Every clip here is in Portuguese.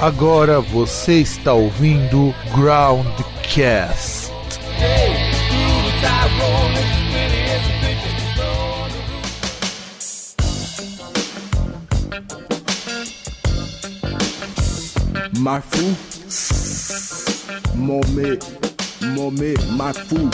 Agora você está ouvindo Groundcast. Marfu, Momê, Momê, Marfu.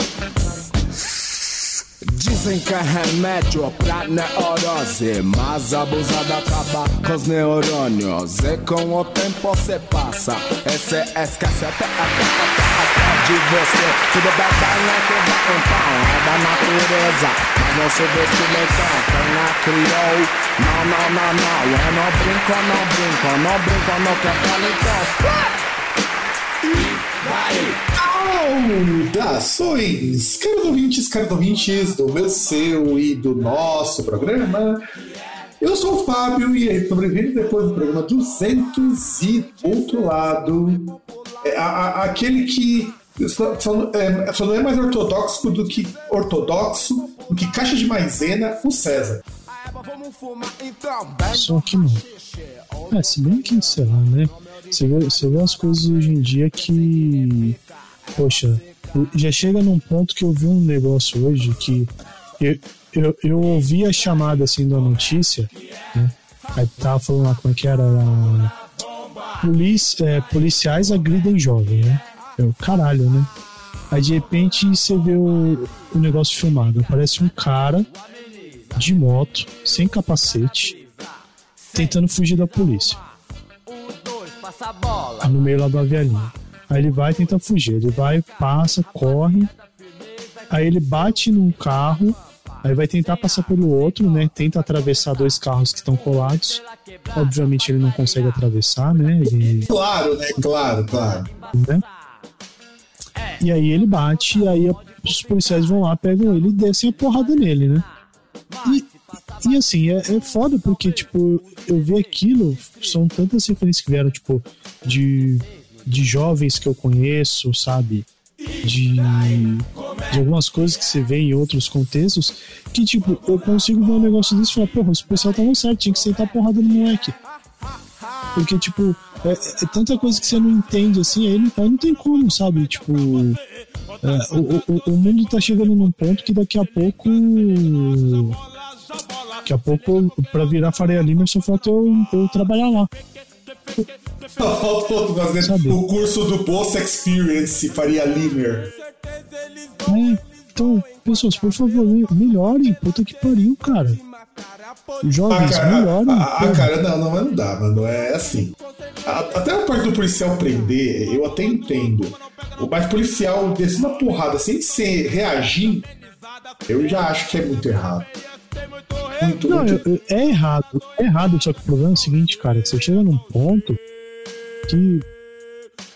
Dizem que é remédio pra neurose Mas abusada acaba com os neurônios. E com o tempo se passa Esse esquece até, até, até, até de você. Tudo bem, bem é que dá então É da natureza. Mas não subestime então Quem a criou. Não, não, não, não Eu não brinco, não brinco Não brinco no que falo então vai Saudações, caros ouvintes, caros ouvintes do meu, seu e do nosso programa. Eu sou o Fábio e estou bem-vindo depois do programa 200 e outro lado. É, a, a, aquele que só, só, é, só não é mais ortodoxo do que ortodoxo, do que caixa de maisena, o César. Só que não. É, se bem que, sei lá, né? Você vê, você vê as coisas hoje em dia que poxa, já chega num ponto que eu vi um negócio hoje que eu, eu, eu ouvi a chamada assim da notícia, né? Aí tava falando lá como é que era. Polici, é, policiais agridem jovem, né? Eu, caralho, né? Aí de repente você vê o, o negócio filmado. Parece um cara de moto, sem capacete, tentando fugir da polícia. No meio lá do avialinho. Aí ele vai tentar fugir. Ele vai, passa, corre. Aí ele bate num carro. Aí vai tentar passar pelo outro, né? Tenta atravessar dois carros que estão colados. Obviamente ele não consegue atravessar, né? Ele... Claro, né? Claro, claro. Né? E aí ele bate, e aí os policiais vão lá, pegam ele e descem a porrada nele, né? E, e assim, é, é foda porque, tipo, eu vi aquilo, são tantas referências que vieram, tipo, de de jovens que eu conheço, sabe? De, de algumas coisas que você vê em outros contextos, que tipo, eu consigo ver um negócio desse e falar, porra, os pessoal estavam certo, tinha que sentar porrada no moleque. Porque, tipo, é, é, tanta coisa que você não entende assim, aí não, aí não tem como, sabe? Tipo, é, o, o, o mundo tá chegando num ponto que daqui a pouco. Daqui a pouco, pra virar Faria Lima, só falta eu, eu trabalhar lá. Fazer o curso do Boss Experience Faria Limer. É, então, pessoas, por favor, melhorem. Puta que pariu, cara. Jovens, ah, cara, melhorem. Ah, ah cara, não, não, não dá, mano. É assim. Até a parte do policial prender, eu até entendo. Mas policial descer uma porrada sem ser reagir, eu já acho que é muito errado. Muito, não, é errado. É errado, só que o problema é o seguinte, cara, que você chega num ponto que.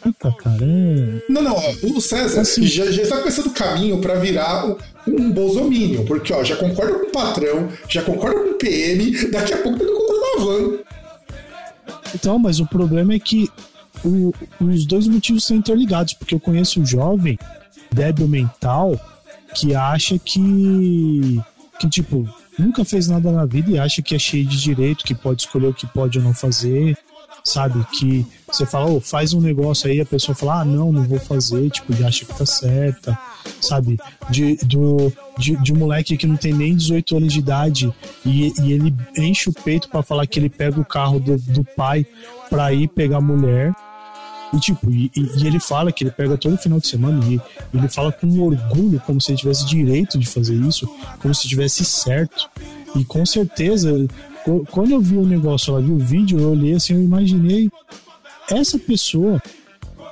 Puta, cara, é... Não, não, ó, o César assim, já, já está começando o caminho para virar um, bolsominion, porque ó, já concorda com o patrão, já concorda com o PM, daqui a pouco tá concordar van. Então, mas o problema é que o, os dois motivos são interligados, porque eu conheço um jovem débil mental que acha que, que tipo, nunca fez nada na vida e acha que é cheio de direito, que pode escolher o que pode ou não fazer, sabe? Que você fala, oh, faz um negócio aí, a pessoa fala, ah, não, não vou fazer, tipo, e acha que tá certa, sabe? De, do, de, de um moleque que não tem nem 18 anos de idade e, e ele enche o peito para falar que ele pega o carro do, do pai pra ir pegar a mulher. E tipo, e, e, ele fala que ele pega todo final de semana e ele fala com orgulho, como se ele tivesse direito de fazer isso, como se tivesse certo. E com certeza quando eu vi o negócio lá, vi o vídeo, eu olhei assim, eu imaginei essa pessoa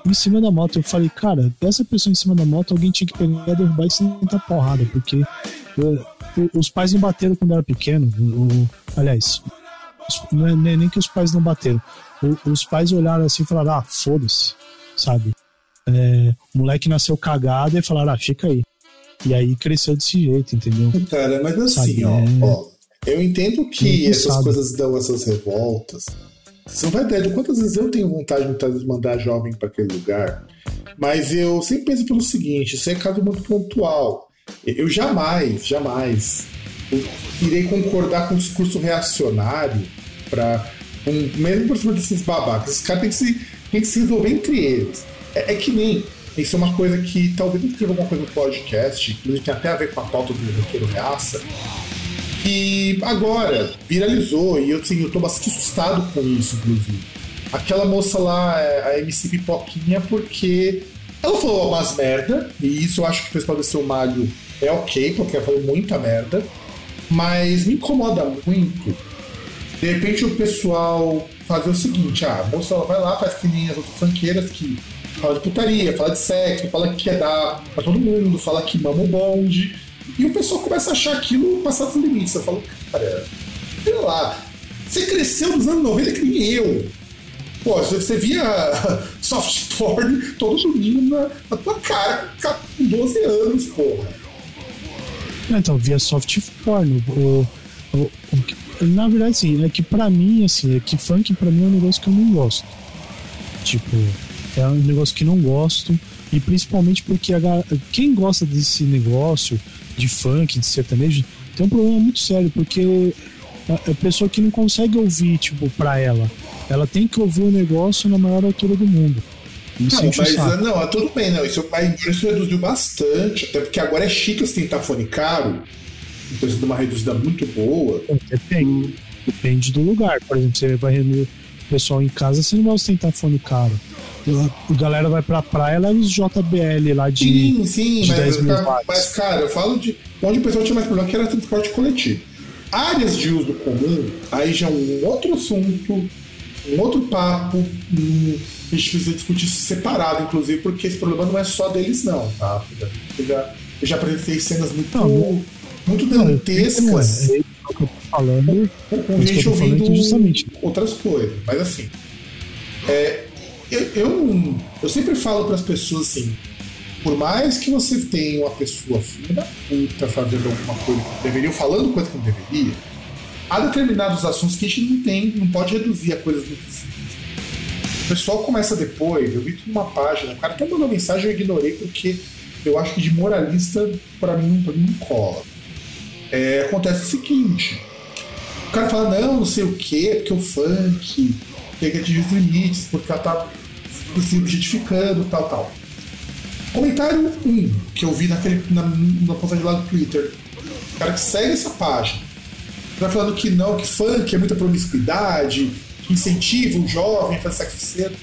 em cima da moto. Eu falei, cara, essa pessoa em cima da moto, alguém tinha que pegar, derrubar e sentar porrada, porque eu, os pais me bateram quando eu era pequeno. O, aliás, não é nem que os pais não bateram. O, os pais olharam assim e falaram, ah, foda-se, sabe? É, o moleque nasceu cagado e falaram, ah, fica aí. E aí cresceu desse jeito, entendeu? Cara, mas assim, ó, é... ó eu entendo que essas coisas dão essas revoltas. Você não vai ideia de quantas vezes eu tenho vontade de mandar jovem para aquele lugar. Mas eu sempre penso pelo seguinte: isso é caso muito pontual. Eu jamais, jamais irei concordar com um discurso reacionário para Um, mesmo por cima desses babacas. Esses caras têm que, se, que se resolver entre eles. É, é que nem. Isso é uma coisa que talvez eu escreva alguma coisa no podcast, que tem até a ver com a pauta do Roqueiro Reaça, que agora viralizou, e eu, assim, eu tô bastante assustado com isso, inclusive. Aquela moça lá, a MC Pipoquinha, porque ela falou umas merda, e isso eu acho que o pessoal do seu Mário é ok, porque ela falou muita merda, mas me incomoda muito. De repente o pessoal fazer o seguinte, ah, a ela vai lá, faz que nem as outras franqueiras que fala de putaria, fala de sexo, fala que quer dar pra todo mundo, fala que mama o bonde. E o pessoal começa a achar aquilo passado dos limites. Eu falo, cara, sei lá, você cresceu nos anos 90 que nem eu. Pô, você via soft porn todo domingo na, na tua cara com 12 anos, porra. Então, via soft porn. O, o, o, na verdade, sim, é que pra mim, assim, é que funk pra mim é um negócio que eu não gosto. Tipo, é um negócio que não gosto. E principalmente porque a, quem gosta desse negócio de funk, de sertanejo, tem um problema muito sério, porque a, a pessoa que não consegue ouvir, tipo, pra ela, ela tem que ouvir o negócio na maior altura do mundo. Isso não, mas não, é tudo bem, não. Isso, isso reduziu bastante, até porque agora é chique tentar fone caro. Então isso dá uma reduzida muito boa. Depende. Depende do lugar. Por exemplo, você vai reunir o pessoal em casa, você não vai ostentar fone caro. A galera vai pra praia, leva os JBL lá de. Sim, sim, de mas, tá, mas, cara, eu falo de onde o pessoal tinha mais problema, que era transporte coletivo. Áreas de uso comum, aí já é um outro assunto, um outro papo. Um, a gente precisa discutir isso separado, inclusive, porque esse problema não é só deles, não, tá? Eu já, eu já apresentei cenas muito, não, muito dantescas. Não é, é, é o que eu tô falando. Com, com gente ouvindo justamente. outras coisas. Mas assim. É, eu, eu, eu sempre falo para as pessoas assim: por mais que você tenha uma pessoa filha da puta fazendo alguma coisa que deveria, falando coisa que não deveria, há determinados assuntos que a gente não tem, não pode reduzir a coisas muito simples. O pessoal começa depois, eu vi tudo numa página, o cara até mandou mensagem, eu ignorei porque eu acho que de moralista, para mim, pra mim não cola. É, acontece o seguinte: o cara fala, não, não sei o que, porque o funk tem que atingir os limites, porque ela tá se objetificando, tal, tal. Comentário 1 um, que eu vi naquele, na, na postagem lá do Twitter. O cara que segue essa página. Tá falando que não, que funk é muita promiscuidade, que incentiva o jovem a fazer sexo cedo.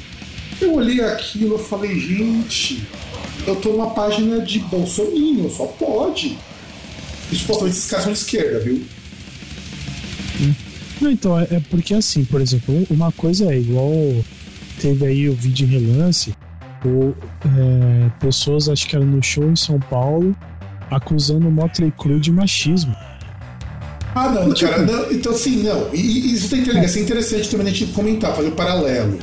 Eu olhei aquilo e falei, gente, eu tô numa página de Bolsonaro, só pode. E supostamente esses caras são de esquerda, viu? Não, então, é, é porque assim, por exemplo, uma coisa é igual teve aí o vídeo em relance, ou, é, pessoas, acho que era no show em São Paulo, acusando o Motley Crue de machismo. Ah, não, tipo, cara, não, então assim, não. E, isso tem que é interessante também a gente comentar, fazer o um paralelo.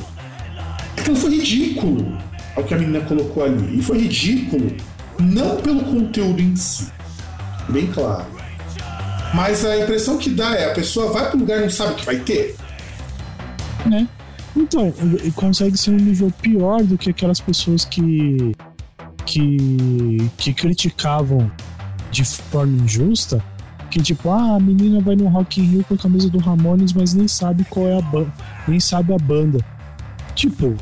Aquilo foi ridículo ao que a menina colocou ali. E foi ridículo não pelo conteúdo em si, bem claro. Mas a impressão que dá é a pessoa vai para um lugar e não sabe o que vai ter. Né? Então, consegue ser um nível pior do que aquelas pessoas que que, que criticavam de forma injusta que tipo, ah, a menina vai no Rock in Rio com a camisa do Ramones, mas nem sabe qual é a banda, nem sabe a banda. Tipo,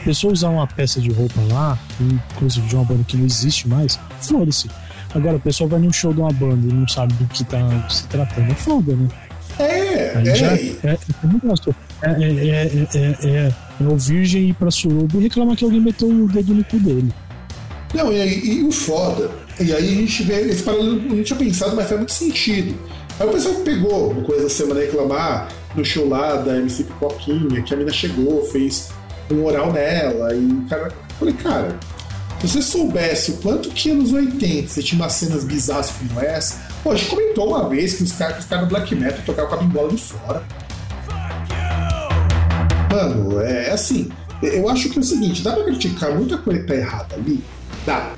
a pessoa usar uma peça de roupa lá, inclusive de uma banda que não existe mais, foda-se. Agora, a pessoa vai num show de uma banda e não sabe do que tá se tratando, é foda, né? É, Aí é. Já, é, é, é, é, é, é, o virgem ir pra suruba e reclamar que alguém meteu o dedo no cu dele. Não, e, e o foda, e aí a gente vê, esse paralelo não tinha pensado, mas faz muito sentido. Aí o pessoal pegou no coisa da semana reclamar no show lá da MC Pipoquinha, que a mina chegou, fez um oral nela, e cara, eu falei, cara, se você soubesse o quanto que anos 80 você tinha umas cenas bizarras como essa. Pô, a gente comentou uma vez que os caras cara do Black Metal tocavam com a bimbola de fora. Mano, é assim. Eu acho que é o seguinte: dá pra criticar muita coisa que tá errada ali? Dá.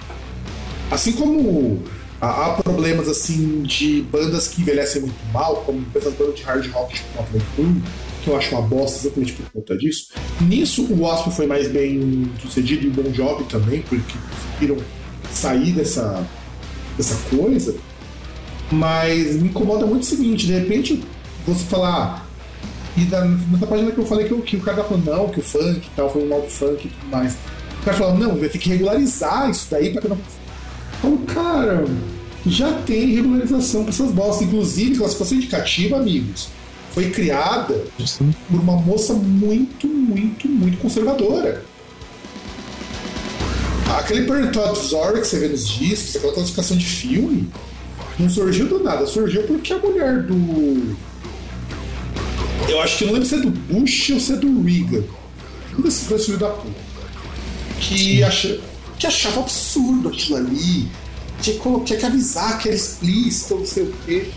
Assim como há problemas assim de bandas que envelhecem muito mal, como essas bandas de hard rock tipo Motley Crue, que eu acho uma bosta exatamente por conta disso. Nisso o Wasp foi mais bem sucedido e o Bon Jovi também, porque conseguiram sair dessa, dessa coisa. Mas me incomoda muito o seguinte, de repente você falar, E da, nessa página que eu falei que, que o cara falou, não, que o funk e tal, foi um mal do funk e tudo mais. O cara falou, não, vai ter que regularizar isso daí pra que não. Então, cara, já tem regularização para essas bostas. Inclusive, classificação indicativa, amigos, foi criada por uma moça muito, muito, muito conservadora. Aquele Parental Advisory que você vê nos discos, aquela classificação de filme, não surgiu do nada, surgiu porque a mulher do. Eu acho que não lembro se é do Bush ou se é do Reagan. Um desses dois filhos da puta. Que, acha, que achava absurdo aquilo ali. Tinha, tinha que avisar que era explícito, não sei o quê.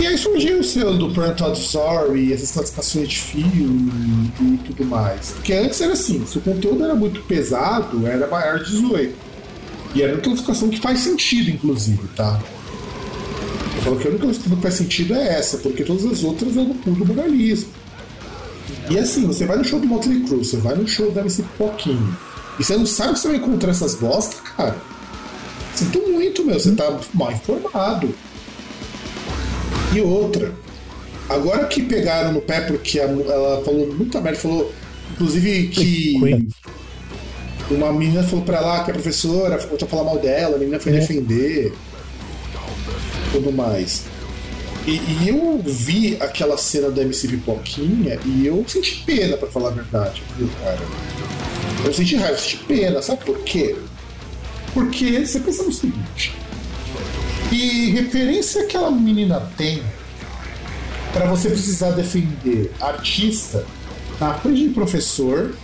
E aí surgiu o selo do Parental Advisory, essas classificações de filme e tudo mais. Porque antes era assim, se o conteúdo era muito pesado, era maior de 18. E era uma classificação que faz sentido, inclusive, tá? Eu falo que a única classificação que faz sentido é essa, porque todas as outras é do puro moralismo. E assim, você vai no show do Motley Crue, você vai no show da MC Pouquinho, e você não sabe que você vai encontrar essas bostas, cara. Sinto muito, meu, você tá mal informado. E outra, agora que pegaram no pé, porque a, ela falou muita merda, falou, inclusive, que uma menina falou pra lá que a professora voltou a falar mal dela, a menina foi é. defender, tudo mais. E, e, eu vi aquela cena da MC Pipoquinha e eu senti pena, para falar a verdade, viu, cara? Eu senti raiva, eu senti pena, sabe por quê? Porque você pensa no seguinte: que referência aquela menina tem para você precisar defender artista na frente de professor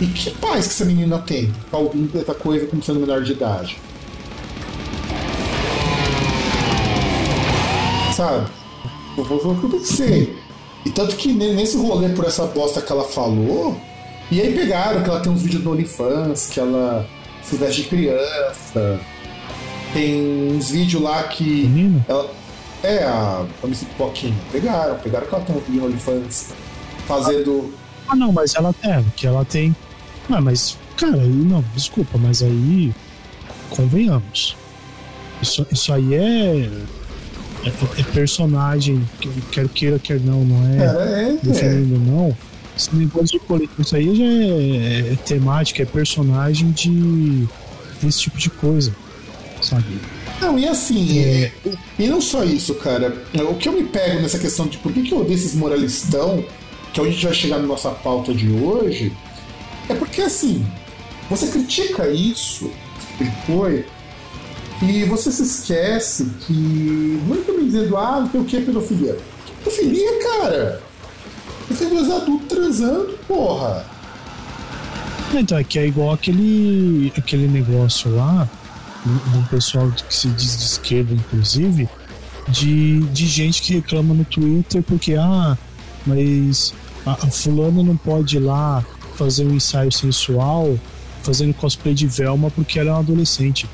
e que paz que essa menina tem pra ouvir essa coisa como sendo menor de idade? Sabe? Eu vou falar o que eu pensei. E tanto que nesse rolê por essa bosta que ela falou, e aí pegaram que ela tem uns vídeos do OnlyFans, que ela se veste de criança, tem uns vídeos lá que. Ela, é, a MC Pipoquinha. Pegaram, pegaram que ela tem um vídeo OnlyFans fazendo. Ah, não, mas ela é, que ela tem. Ah, mas, cara, aí não, desculpa, mas aí. Convenhamos. Isso, isso aí é. É, é personagem, quer queira, quer não, não é, é, é é. não. Esse negócio de política, isso aí já é, é temática, é personagem de esse tipo de coisa sabe? Não, e assim, é, e não só isso, cara. O que eu me pego nessa questão de por que, que eu odeio esses moralistão, que é onde a gente vai chegar na nossa pauta de hoje, é porque assim, você critica isso, tipo coisa, e você se esquece que muito me dizendo, ah, o que é pedofilia. Pedofilia, cara? Você dois adultos transando, porra. Então, é que é igual aquele, aquele negócio lá um pessoal que se diz de esquerda, inclusive, de, de gente que reclama no Twitter porque, ah, mas a, a fulana não pode ir lá fazer um ensaio sensual fazendo cosplay de Velma porque ela é uma adolescente.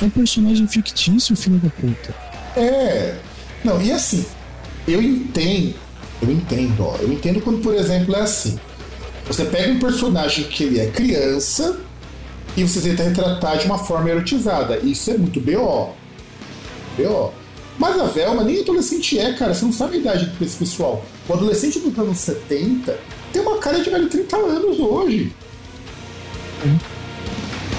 É um personagem fictício, filho da puta. É. Não, e assim, eu entendo, eu entendo, ó, eu entendo quando, por exemplo, é assim. Você pega um personagem que ele é criança, e você tenta retratar de uma forma erotizada. Isso é muito BO. BO. Mas a Velma nem adolescente é, cara. Você não sabe a idade desse pessoal. O adolescente dos anos 70 tem uma cara de velho 30 anos hoje.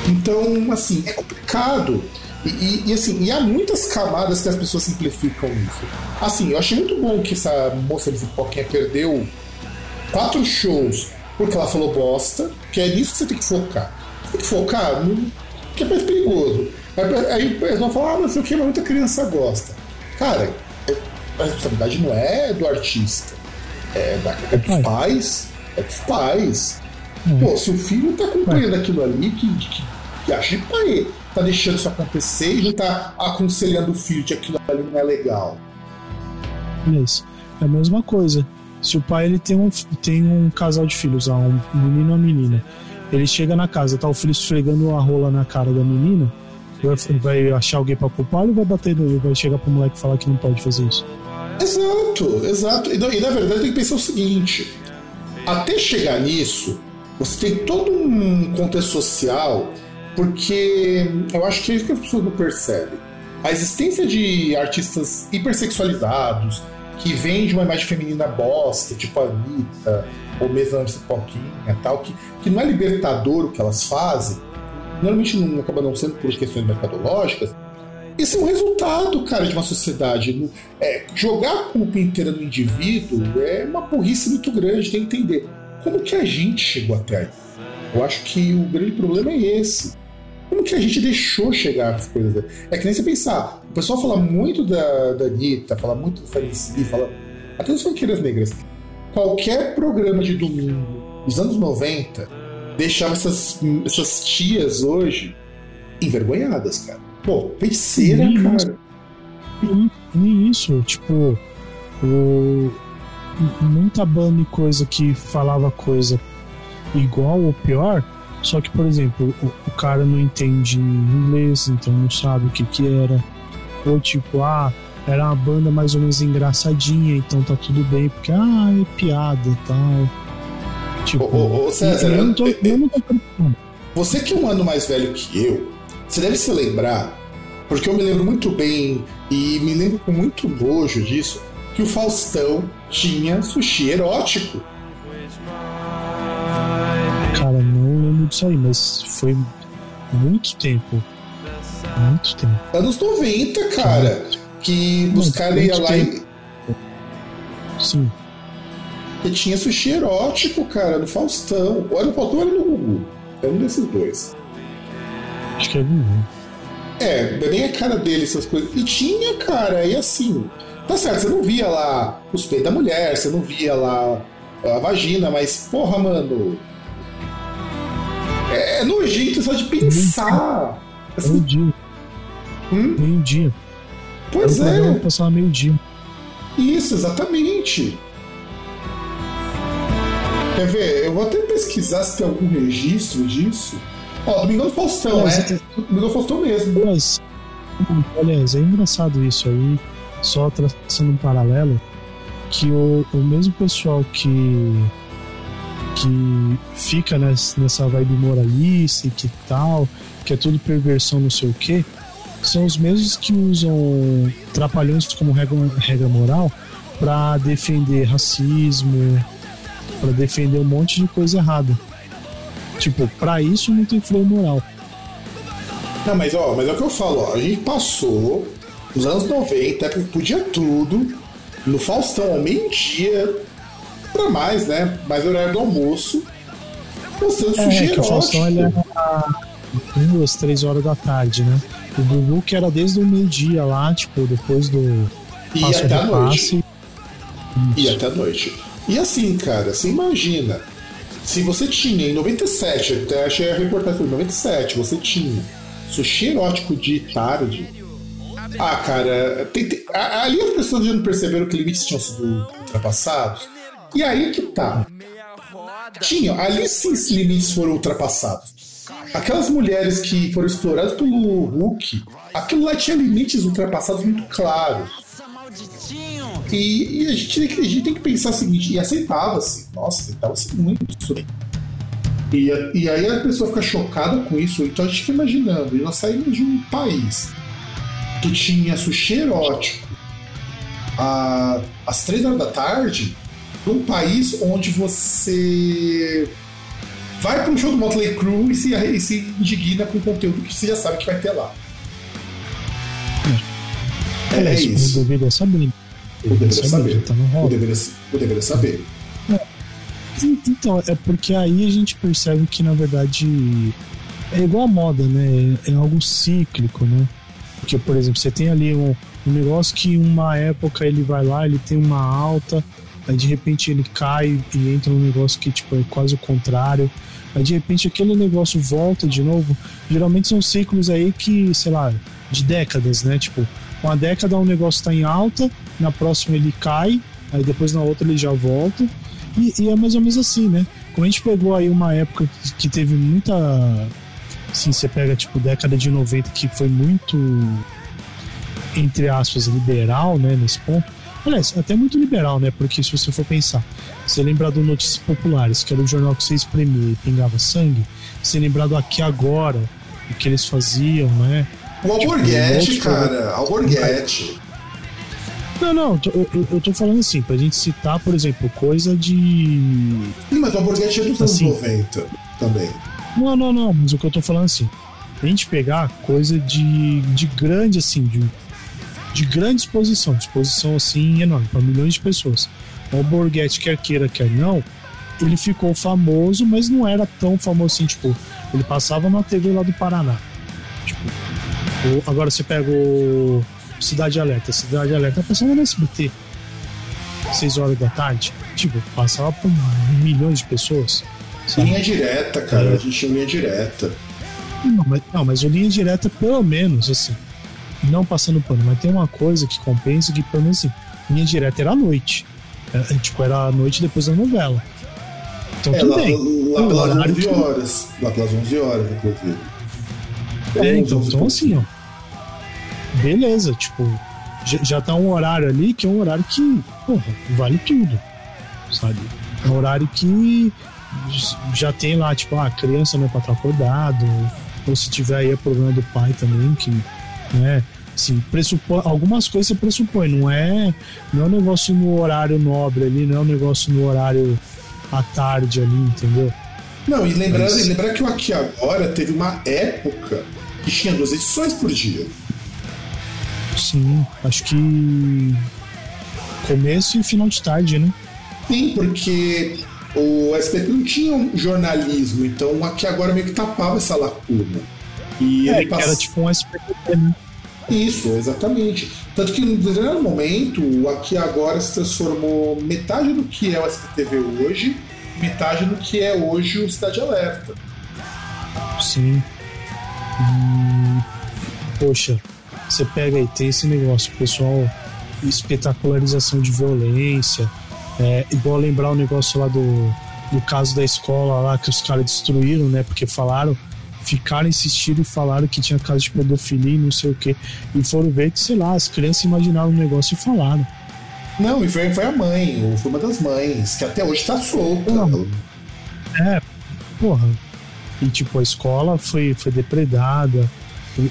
Então, assim, é complicado. E, e, e, assim, e há muitas camadas que as pessoas simplificam isso. Assim, eu achei muito bom que essa moça de pipoquinha perdeu quatro shows porque ela falou bosta, que é nisso que você tem que focar que focar no que é mais perigoso. Aí eles vão falar, ah, não sei o que, mas muita criança gosta. Cara, é, a responsabilidade não é do artista, é, da, é dos pais. É dos pais. Hum. Pô, se o filho tá cumprindo aquilo ali, que, que, que acha de pai, tá deixando isso acontecer e não tá aconselhando o filho de aquilo ali não é legal. Isso. É a mesma coisa. Se o pai ele tem um, tem um casal de filhos, um menino e uma menina, ele chega na casa, tá o filho esfregando a rola na cara da menina. Vai achar alguém pra culpar ou vai bater no, vai chegar pro moleque e falar que não pode fazer isso? Exato, exato. E, e na verdade tem que pensar o seguinte: até chegar nisso, você tem todo um contexto social, porque eu acho que é isso que as pessoas não percebem. A existência de artistas hipersexualizados, que vende uma imagem feminina bosta, tipo a Anitta, ou mesmo a Pipoquinha tal, que, que não é libertador o que elas fazem, normalmente não acaba não sendo por questões mercadológicas, isso é um resultado, cara, de uma sociedade. É, jogar a culpa inteira no indivíduo é uma burrice muito grande, tem que entender. Como que a gente chegou até aí? Eu acho que o grande problema é esse. Como que a gente deixou chegar as coisas? É que nem você pensar. O pessoal fala muito da, da Anitta, fala muito do Felicity, fala até das funkeiras negras. Qualquer programa de domingo dos anos 90 deixava essas, essas tias hoje envergonhadas, cara. Pô, feiticeira, nem cara. Isso, nem, nem isso, tipo, o, muita banda e coisa que falava coisa igual ou pior, só que, por exemplo, o, o, cara não entende inglês, então não sabe o que que era. Ou tipo, ah, era uma banda mais ou menos engraçadinha, então tá tudo bem, porque, ah, é piada e tal. Tipo, ô, ô, César, eu, não tô, eu não tô Você que é um ano mais velho que eu, você deve se lembrar, porque eu me lembro muito bem e me lembro com muito nojo disso, que o Faustão tinha sushi erótico. Cara, não lembro disso aí, mas foi muito tempo. Muito tempo. Anos 90, cara. Que os caras iam lá e. Sim. E tinha sushi erótico, cara, no Faustão. Era no Faustão era no Google. Era um desses dois. Acho que é Google. É, nem a cara dele essas coisas. E tinha, cara, e assim. Tá certo, você não via lá os peitos da mulher, você não via lá a vagina, mas, porra, mano. É, é nojento só de pensar. Assim. Hum? Meio dia. Pois é. Passava meio dia. Isso, exatamente. Quer ver? Eu vou até pesquisar se tem algum registro disso. Ó, Domingão do Faustão, mas, é. Domingão do Faustão mesmo. Mas, aliás, é engraçado isso aí, só traçando um paralelo, que o, o mesmo pessoal que que fica nessa, nessa vibe moralista e que tal, que é tudo perversão, não sei o que, são os mesmos que usam trapalhões como regra, regra moral para defender racismo, para defender um monte de coisa errada. Tipo, pra isso não tem freio moral. Não, mas ó, mas é o que eu falo, ó, a gente passou nos anos 90, que podia tudo, no Faustão, ao meio-dia, pra mais, né? Mais horário do almoço, mostrando é, sushi que o Faustão ele era duas, três horas da tarde, né? O Gugu que era desde o meio-dia lá, tipo, depois do. E até a noite. E até a noite. E assim, cara, você imagina, se você tinha em 97, até achei a reportagem em 97, você tinha sushi erótico de tarde. Ah, cara, tem, tem, ali as pessoas já não perceberam que limites tinham sido ultrapassados. E aí que tá. Tinha, ali sim os limites foram ultrapassados. Aquelas mulheres que foram exploradas pelo Hulk, aquilo lá tinha limites ultrapassados muito claros. E, e a, gente, a, gente, tem que pensar o seguinte, e aceitava-se, nossa, aceitava-se muito isso. E, e aí a pessoa fica chocada com isso, então a gente fica imaginando, e nós saímos de um país que tinha sushi erótico a, às três horas da tarde, num país onde você vai para um show do Motley Crue e se, e se indigna com o conteúdo que você já sabe que vai ter lá. É, é isso. Eu deveria saber. Eu deveria saber. Tá no eu, deveria, eu deveria saber. É. Então, é porque aí a gente percebe que, na verdade, é igual a moda, né? É algo cíclico, né? Porque, por exemplo, você tem ali um, um negócio que uma época ele vai lá, ele tem uma alta, aí de repente ele cai e entra num negócio que tipo, é quase o contrário. Aí de repente aquele negócio volta de novo. Geralmente são ciclos aí que, sei lá, de décadas, né? Tipo, uma década um negócio está em alta, na próxima ele cai, aí depois na outra ele já volta. E, e, é mais ou menos assim, né? Como a gente pegou aí uma época que teve muita. Assim, você pega tipo década de 90 que foi muito, entre aspas, liberal, né? Nesse ponto. Aliás, até muito liberal, né? Porque se você for pensar, você lembrar do Notícias Populares, que era o jornal que você espremia e pingava sangue, você lembrar do Aqui Agora, o que eles faziam, né? O Alborguete, tipo, cara, Alborguete. Não, não, eu tô, eu, eu tô falando assim, pra gente citar, por exemplo, coisa de. Sim, mas o Alborguete é dos anos Assim. 90 também. Não, não, não, mas o que eu tô falando assim, a gente pegar coisa de, de grande, assim, de, de grande exposição, exposição assim enorme, pra milhões de pessoas. O Alborguete, quer queira, quer não, ele ficou famoso, mas não era tão famoso assim, tipo, ele passava na TV lá do Paraná. Tipo, o- agora você pega o Cidade Alerta, Cidade Alerta passava no SBT. 6 horas da tarde, tipo, passava por milhões de pessoas. sabe? Linha direta, cara. A gente tinha linha direta. Não mas, não, mas o linha direta, pelo menos, assim, não passando pano, mas tem uma coisa que compensa que, pelo menos, assim, linha direta era à noite. É, é, tipo, era à noite depois da novela. Então, É, tudo lá, bem. lá pelas horário 11 que- horas. Lá pelas 11 horas, inclusive. É, 11, então, 11 então assim, ó. Beleza, tipo, já, já tá um horário ali que é um horário que, porra, vale tudo. Sabe? É um horário que já tem lá, tipo, ah, a criança não é pra estar acordado, ou se tiver aí é problema do pai também, que, né? Assim, pressupõe, algumas coisas você pressupõe, não é, não é um negócio no horário nobre ali, não é um negócio no horário à tarde ali, entendeu? Não, e lembrando, Mas- lembrar que o Aqui Agora teve uma época que tinha duas edições por dia. Sim, acho que começo e final de tarde, né? Sim, porque o SBT não tinha um jornalismo, então o Aqui Agora meio que tapava essa lacuna. E É, ele que era tipo um SPT, né? Isso, exatamente. Tanto que, em determinado momento, o Aqui Agora se transformou metade do que é o SPTV hoje, metade do que é hoje o Cidade Alerta. Sim. E, poxa, você pega aí, tem esse negócio, pessoal, espetacularização de violência. É, igual lembrar o negócio lá do, do caso da escola lá que os caras destruíram, né? Porque falaram, ficaram insistindo e falaram que tinha caso de pedofilia e não sei o que. E foram ver que, sei lá, as crianças imaginaram um negócio e falaram. Não, e foi, foi a mãe, ou foi uma das mães, que até hoje tá solta. Não. É, porra. E tipo, a escola foi, foi depredada.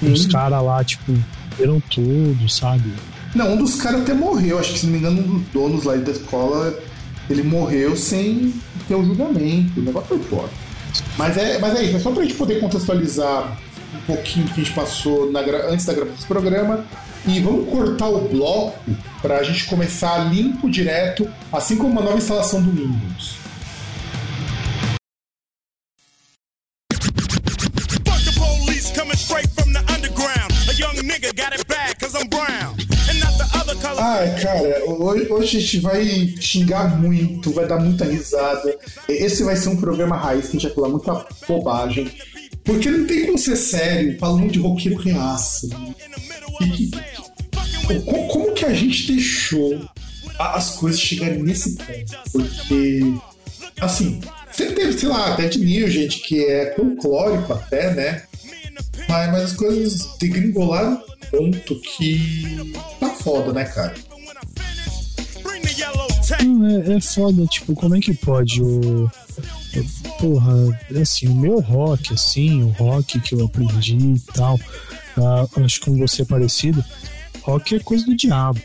Os caras lá, tipo, viram tudo, sabe? Não, um dos caras até morreu, acho que se não me engano, um dos donos lá da escola, ele morreu sem ter o julgamento. O negócio foi forte. Mas é, mas é isso, é só pra gente poder contextualizar um pouquinho do que a gente passou na antes da gravação desse programa. E vamos cortar o bloco pra gente começar limpo, direto, assim como uma nova instalação do Windows. Ai, cara, hoje, hoje a gente vai xingar muito, vai dar muita risada. Esse vai ser um programa raiz que a gente vai falar muita bobagem. Porque não tem como ser sério falando de roqueiro reaça. E- co- como que a gente deixou as coisas chegarem nesse ponto? Porque, assim, sempre teve, sei lá, Ted Nugent, que é folclórico até, né? Mas, mas as coisas degringolaram ponto que tá foda, né, cara? É, é foda, tipo, como é que pode o. Porra, assim, o meu rock, assim, o rock que eu aprendi e tal, ah, acho que com você é parecido, rock é coisa do diabo.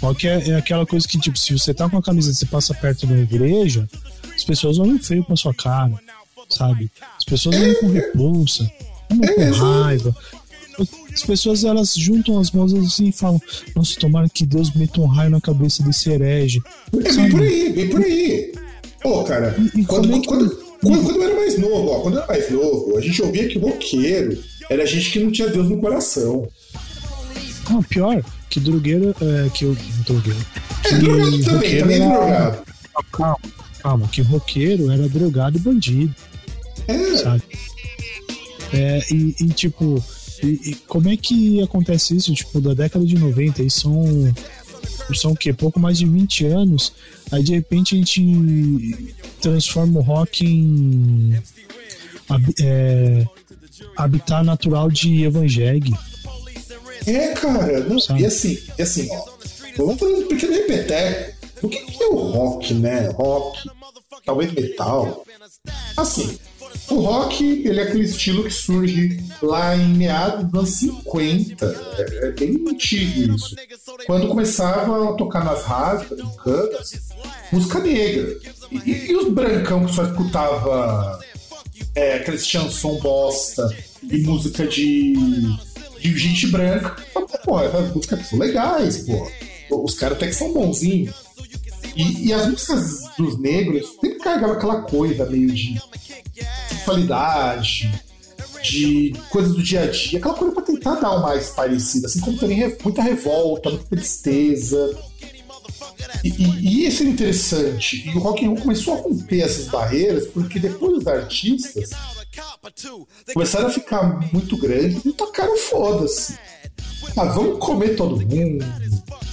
Rock é, é aquela coisa que, tipo, se você tá com a camisa e você passa perto de uma igreja, as pessoas olham feio pra sua cara, sabe? As pessoas olham com repulsa, olham com raiva. As pessoas elas juntam as mãos assim e falam: Nossa, tomara que Deus meta um raio na cabeça desse herege. É bem por aí, bem por aí. Pô, cara, E- e quando, é que- quando, quando, quando eu era mais novo, ó, quando eu era mais novo, a gente ouvia que roqueiro era gente que não tinha Deus no coração. Não, pior, que drogueiro. É, que o. Drogueiro. É drogado também, também é era- drogado. Calma, calma, que roqueiro era drogado e bandido, É, sabe? É, e, e, tipo, e, e como é que acontece isso? Tipo, da década de 90, e são. São o quê? Pouco mais de 20 anos. Aí de repente a gente transforma o rock em. é, habitat natural de evangelho. é, cara. Não, Sabe? e assim, e assim, ó. Vamos fazer um pequeno repeteco. O que que é o rock, né? Rock, talvez metal. Assim, O rock, ele é aquele estilo que surge lá em meados dos anos 50. É, é bem antigo isso. Quando começava a tocar nas rádios americanas, música negra. E, e os brancão que só escutava é, aqueles chanson bosta e música de, de gente branca. Pô, essas músicas são legais, pô. Os caras até que são bonzinhos. E, e as músicas dos negros sempre carregavam aquela coisa meio de sexualidade, de coisas do dia a dia, aquela coisa pra tentar dar uma mais parecida, assim como também muita revolta, muita tristeza. E, e- e isso é interessante. E o rock and roll começou a romper essas barreiras, porque depois os artistas começaram a ficar muito grandes e tocaram foda-se. Ah, vamos comer todo mundo.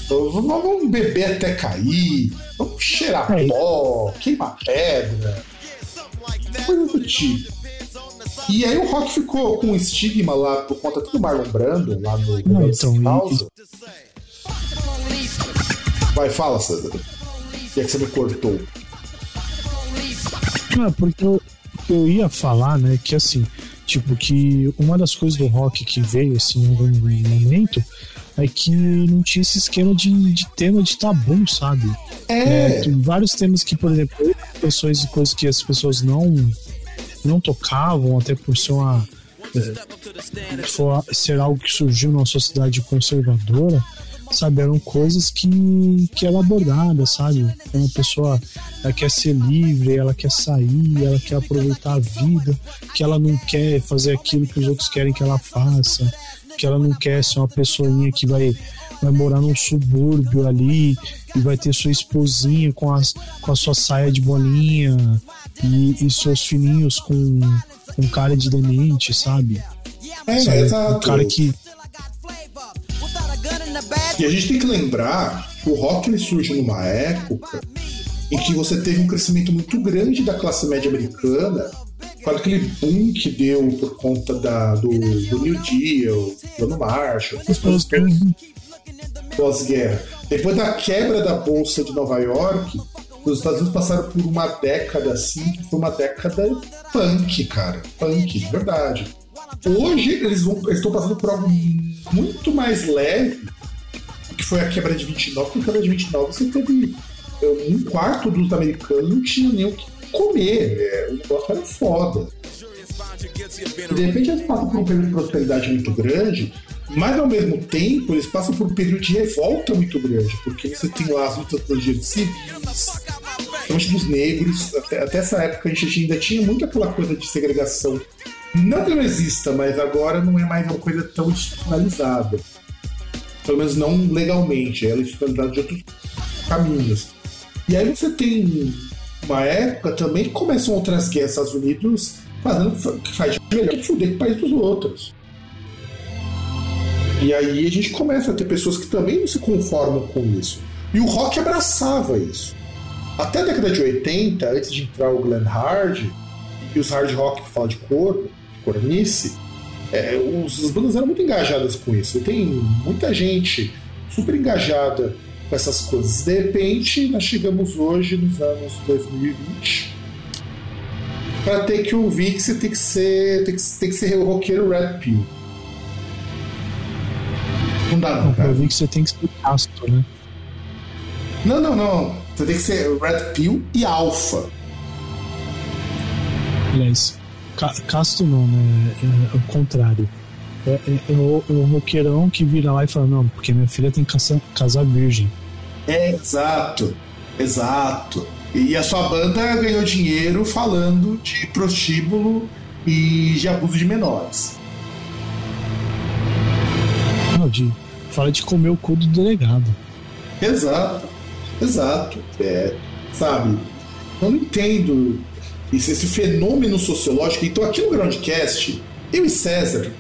Vamos beber até cair. Vamos cheirar É. pó, queimar pedra. Coisa do tipo. E aí o rock ficou com um estigma lá por conta do Marlon Brando, lá no Não, então, House. Vai, fala, César. O que é que você me cortou? Ah, porque eu, eu ia falar, né, que assim, tipo, que uma das coisas do rock que veio, assim, em algum momento, é que não tinha esse esquema de, de tema de tabu, sabe? É, Tem vários temas que, por exemplo, pessoas e coisas que as pessoas não não tocavam, até por ser uma é, for- ser algo que surgiu numa sociedade conservadora, sabe, eram coisas que, que eram abordadas, sabe? Uma pessoa ela quer ser livre, ela quer sair, ela quer aproveitar a vida, que ela não quer fazer aquilo que os outros querem que ela faça, que ela não quer ser uma pessoinha que vai vai morar num subúrbio ali e vai ter sua esposinha com, as, com a sua saia de bolinha e, e seus filhinhos com, com cara de demente, sabe? é, Sabe? exato. Um cara que E a gente tem que lembrar que o rock ele surge numa época em que você teve um crescimento muito grande da classe média americana, com aquele boom que deu por conta da, do, do New Deal, Plano Marshall, essas coisas todas pós-guerra. Depois da quebra da Bolsa de Nova York, os Estados Unidos passaram por uma década assim, que foi uma década punk, cara. Punk, de verdade. Hoje eles vão- eles estão passando por algo muito mais leve, que foi a quebra de 29, porque a quebra de 29 você teve eh, um quarto dos americanos não tinha nem o que comer. é, o negócio era foda. De repente eles passam por um período de prosperidade muito grande, mas ao mesmo tempo eles passam por um período de revolta muito grande, porque você tem lá as lutas pelos direitos civis, principalmente dos negros. Até, até essa época a gente ainda tinha muito aquela coisa de segregação. Não que não exista, mas agora não é mais uma coisa tão institucionalizada. Pelo menos não legalmente, ela é institucionalizada de outros caminhos. E aí você tem uma época também começam outras guerras Estados Unidos fazendo que faz melhor que fuder com o país dos outros. E aí a gente começa a ter pessoas que também não se conformam com isso. E o rock abraçava isso. Até a década de 80, antes de entrar o Glenn Hard e os hard rock que fala de corno, cornice, é, os, as bandas eram muito engajadas com isso. Tem muita gente super engajada com essas coisas. De repente, nós chegamos hoje, nos anos 2020, para ter que ouvir que você tem que ser, tem que, tem que ser roqueiro Red Pill. Não dá, não, eu cara. vi que você tem que ser casto, né? Não, não, não. Você tem que ser Red Pill e Alpha. Aliás, ca- casto não, né? É, é o contrário. É, é- é o, é o roqueirão que vira lá e fala, não, porque minha filha tem que casar, casar virgem. É, exato. Exato. E a sua banda ganhou dinheiro falando de prostíbulo e de abuso de menores. Não, de, fala de comer o cu do delegado. Exato. Exato. É, sabe? Eu não entendo esse, esse fenômeno sociológico. Então, aqui no Groundcast, eu e César,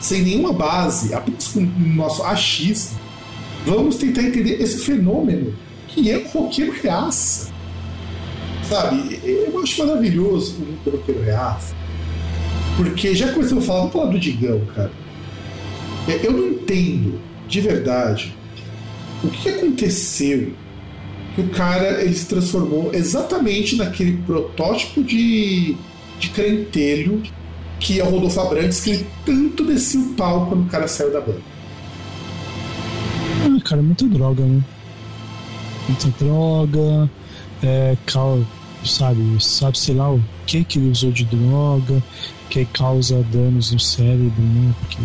sem nenhuma base, apenas com o nosso achismo, vamos tentar entender esse fenômeno que é o roqueiro reaça. Sabe? Eu acho maravilhoso o mundo do roqueiro reaça. Porque já começamos a falar, vamos falar do Digão, cara. É, Eu não entendo, de verdade, o que aconteceu que o cara ele se transformou exatamente naquele protótipo de de crentelho que é o Rodolfo Abrantes, que ele tanto descia o pau quando o cara saiu da banda. Cara, muita droga, né? Muita droga, é, cal, sabe, sabe, sei lá o que que ele usou de droga, que causa danos no cérebro, né? Porque,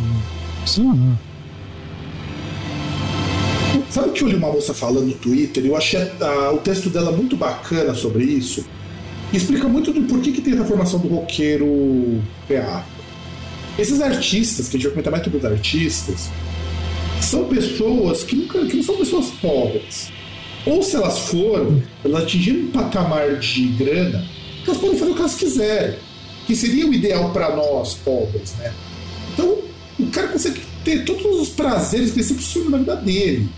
sei lá. Sabe que eu li uma moça falando no Twitter? Eu achei a- o texto dela muito bacana sobre isso. Explica muito do porquê que tem essa formação do roqueiro PA. Esses artistas, que a gente vai comentar mais sobre os artistas, são pessoas que, nunca, que não são pessoas pobres. Ou se elas foram, elas atingiram um patamar de grana, elas podem fazer o que elas quiserem. Que seria o ideal para nós, pobres, né? Então, o cara consegue ter todos os prazeres que ele sempre sonhou na vida dele.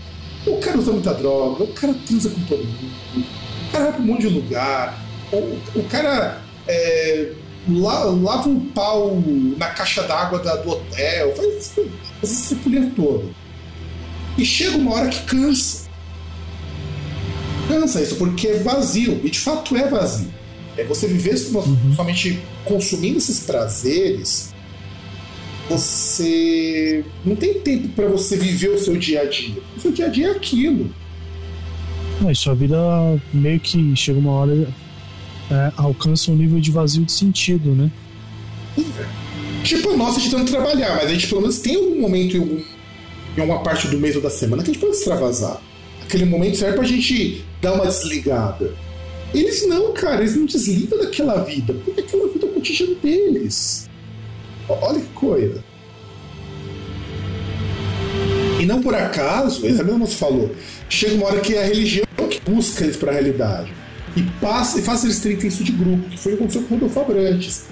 O cara usa muita droga, o cara transa com todo mundo, o cara vai pra um monte de lugar, o, o cara é, la- lava um pau na caixa d'água do hotel, faz essa cepulia toda. E chega uma hora que cansa. Cansa isso, porque é vazio, e de fato é vazio. É você viver so- somente consumindo esses prazeres, você não tem tempo para você viver o seu dia a dia. O seu dia a dia é aquilo. Mas sua vida meio que chega uma hora. é, alcança um nível de vazio de sentido, né? Tipo, a nossa de tanto trabalhar, mas a gente pelo menos tem um momento em, algum, em alguma parte do mês ou da semana que a gente pode extravasar. Aquele momento serve pra gente dar uma desligada. Eles não, cara, eles não desligam daquela vida, porque aquela vida é o cotidiano deles. Olha que coisa. E não por acaso, essa mesma moça falou, chega uma hora que é a religião que busca eles pra realidade. E passa e faz eles terem isso de grupo, que foi o que aconteceu com o Rodolfo Abrantes.